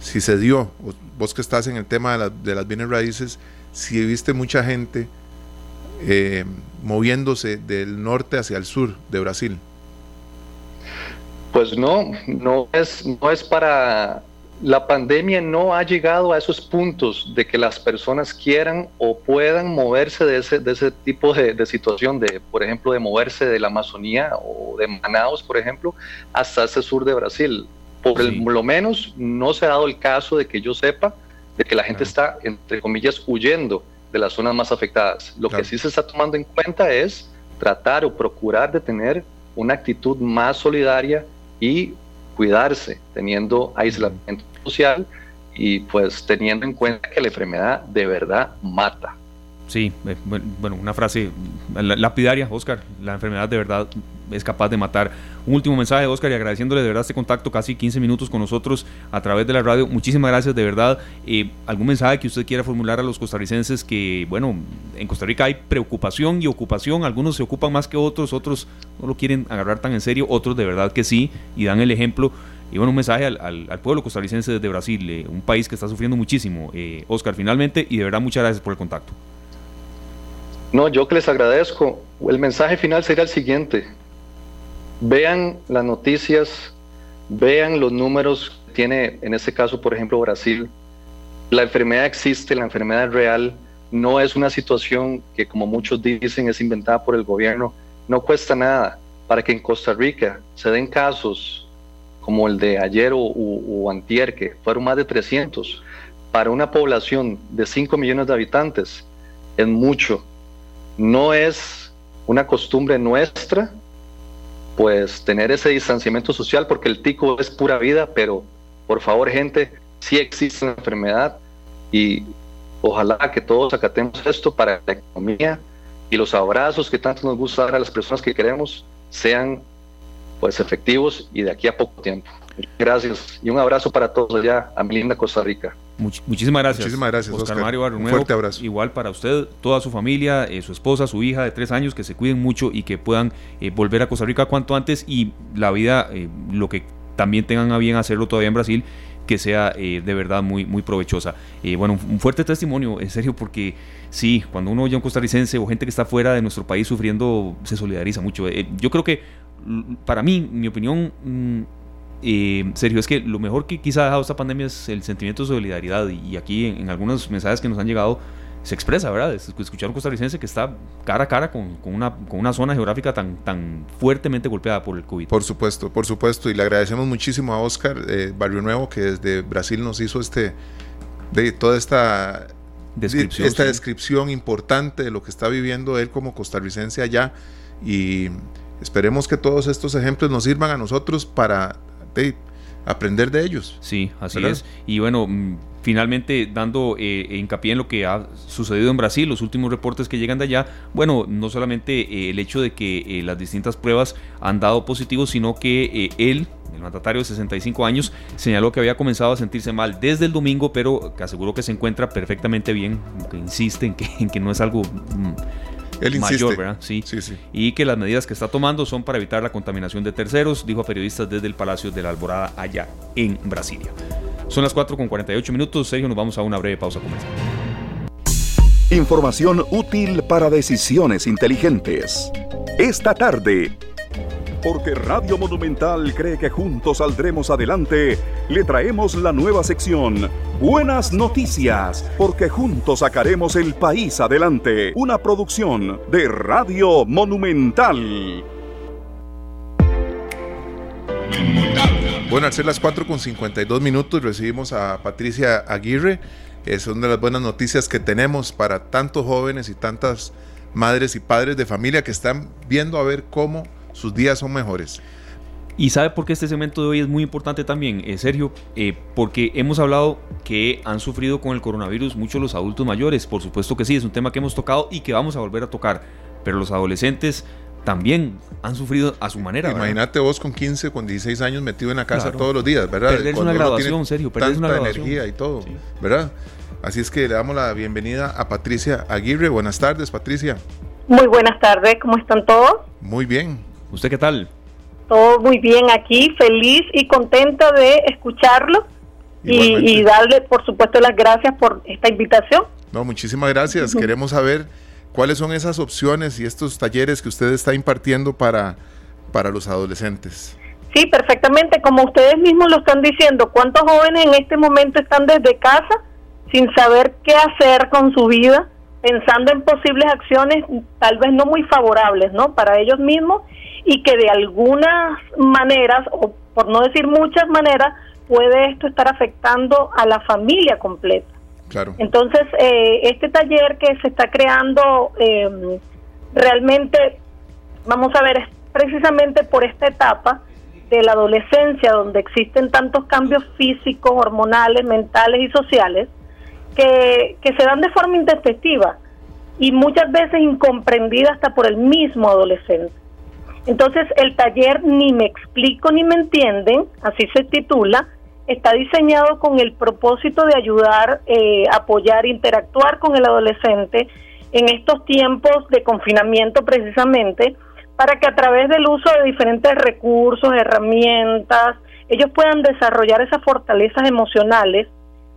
si se dio, vos que estás en el tema de, las bienes raíces, si viste mucha gente eh, moviéndose del norte hacia el sur de Brasil. Pues no, no es, no es para la pandemia no ha llegado a esos puntos de que las personas quieran o puedan moverse de ese, de ese tipo de, situación, de, por ejemplo, de moverse de la Amazonía o de Manaus, por ejemplo, hasta ese sur de Brasil. Por lo menos no se ha dado el caso de que yo sepa de que la gente está, entre comillas, huyendo de las zonas más afectadas. Lo que sí se está tomando en cuenta es tratar o procurar de tener una actitud más solidaria y cuidarse, teniendo aislamiento social y pues teniendo en cuenta que la enfermedad de verdad mata. Sí, eh, bueno, una frase lapidaria, Oscar, la enfermedad de verdad es capaz de matar. Un último mensaje, Oscar, y agradeciéndole de verdad este contacto, casi 15 minutos con nosotros a través de la radio. Muchísimas gracias, de verdad. Eh, ¿Algún mensaje que usted quiera formular a los costarricenses que, bueno, en Costa Rica hay preocupación y ocupación, algunos se ocupan más que otros, otros no lo quieren agarrar tan en serio, otros de verdad que sí, y dan el ejemplo. Y bueno, un mensaje al, pueblo costarricense desde Brasil, eh, un país que está sufriendo muchísimo. Eh, Oscar, finalmente, y de verdad muchas gracias por el contacto. No, yo que les agradezco. El mensaje final sería el siguiente. Vean las noticias, vean los números que tiene, en este caso, por ejemplo, Brasil. La enfermedad existe, la enfermedad es real. No es una situación que, como muchos dicen, es inventada por el gobierno. No cuesta nada para que en Costa Rica se den casos como el de ayer o, antier, que fueron más de 300, para una población de 5 millones de habitantes, es mucho. No es una costumbre nuestra, pues tener ese distanciamiento social, porque el tico es pura vida, pero por favor gente, sí existe una enfermedad y ojalá que todos acatemos esto para la economía y los abrazos que tanto nos gusta dar a las personas que queremos sean pues efectivos y de aquí a poco tiempo. Gracias y un abrazo para todos allá a mi linda Costa Rica. Muchísimas gracias. Muchísimas gracias, Oscar, Mario Un fuerte abrazo. Igual para usted, toda su familia, eh, su esposa, su hija de tres años, que se cuiden mucho y que puedan eh, volver a Costa Rica cuanto antes y la vida, eh, lo que también tengan a bien hacerlo todavía en Brasil, que sea de verdad muy, muy provechosa. bueno, un fuerte testimonio, en serio, porque sí, cuando uno oye a un costarricense o gente que está fuera de nuestro país sufriendo, se solidariza mucho. yo creo que para mí, mi opinión, mm, eh, Sergio, es que lo mejor que quizá ha dejado esta pandemia es el sentimiento de solidaridad y, aquí en, algunos mensajes que nos han llegado se expresa, ¿verdad? Escuchar a un costarricense que está cara a cara con, una, con una zona geográfica tan, tan fuertemente golpeada por el COVID. Por supuesto, por supuesto, y le agradecemos muchísimo a Oscar eh, Barrio Nuevo que desde Brasil nos hizo este de toda esta descripción, esta descripción importante de lo que está viviendo él como costarricense allá y Esperemos que todos estos ejemplos nos sirvan a nosotros para aprender de ellos. Sí, así es. Y bueno, mm, finalmente dando eh, hincapié en lo que ha sucedido en Brasil, los últimos reportes que llegan de allá, bueno, no solamente eh, el hecho de que eh, las distintas pruebas han dado positivo, sino que él, el mandatario de 65 años, señaló que había comenzado a sentirse mal desde el domingo, pero que aseguró que se encuentra perfectamente bien, que insiste en que, en que no es algo... Mm, mayor, ¿verdad? Sí. sí. Y que las medidas que está tomando son para evitar la contaminación de terceros, dijo a periodistas desde el Palacio de la Alborada allá en Brasilia. Son las 4 con 48 minutos. Sergio, nos vamos a una breve pausa comercial. Información útil para decisiones inteligentes. Esta tarde porque Radio Monumental cree que juntos saldremos adelante, le traemos la nueva sección Buenas Noticias, porque juntos sacaremos el país adelante. Una producción de Radio Monumental. Bueno, al ser las 4 con 52 minutos recibimos a Patricia Aguirre. Es una de las buenas noticias que tenemos para tantos jóvenes y tantas madres y padres de familia que están viendo a ver cómo sus días son mejores. Y sabe por qué este segmento de hoy es muy importante también, eh, Sergio, eh, porque hemos hablado que han sufrido con el coronavirus muchos los adultos mayores, por supuesto que sí, es un tema que hemos tocado y que vamos a volver a tocar, pero los adolescentes también han sufrido a su manera. Imagínate vos con 15, con 16 años metido en la casa todos los días, ¿verdad? Perderse una graduación, Sergio, perderse una graduación. energía y todo, ¿verdad? Así es que le damos la bienvenida a Patricia Aguirre. Buenas tardes, Patricia. Muy buenas tardes, ¿cómo están todos? Muy bien. ¿Usted qué tal? Todo muy bien aquí, feliz y contenta de escucharlo y, darle, por supuesto, las gracias por esta invitación. No, muchísimas gracias. Queremos saber cuáles son esas opciones y estos talleres que usted está impartiendo para, para los adolescentes. Sí, perfectamente. Como ustedes mismos lo están diciendo, ¿cuántos jóvenes en este momento están desde casa sin saber qué hacer con su vida, pensando en posibles acciones tal vez no muy favorables, ¿no? Para ellos mismos y que de algunas maneras, o por no decir muchas maneras, puede esto estar afectando a la familia completa. Claro. Entonces, eh, este taller que se está creando eh, realmente, vamos a ver, es precisamente por esta etapa de la adolescencia, donde existen tantos cambios físicos, hormonales, mentales y sociales, que, que se dan de forma intempestiva y muchas veces incomprendida hasta por el mismo adolescente. Entonces el taller Ni me explico ni me entienden, así se titula, está diseñado con el propósito de ayudar, eh, apoyar, interactuar con el adolescente en estos tiempos de confinamiento precisamente, para que a través del uso de diferentes recursos, herramientas, ellos puedan desarrollar esas fortalezas emocionales,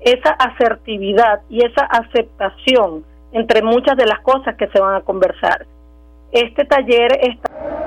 esa asertividad y esa aceptación entre muchas de las cosas que se van a conversar. Este taller está...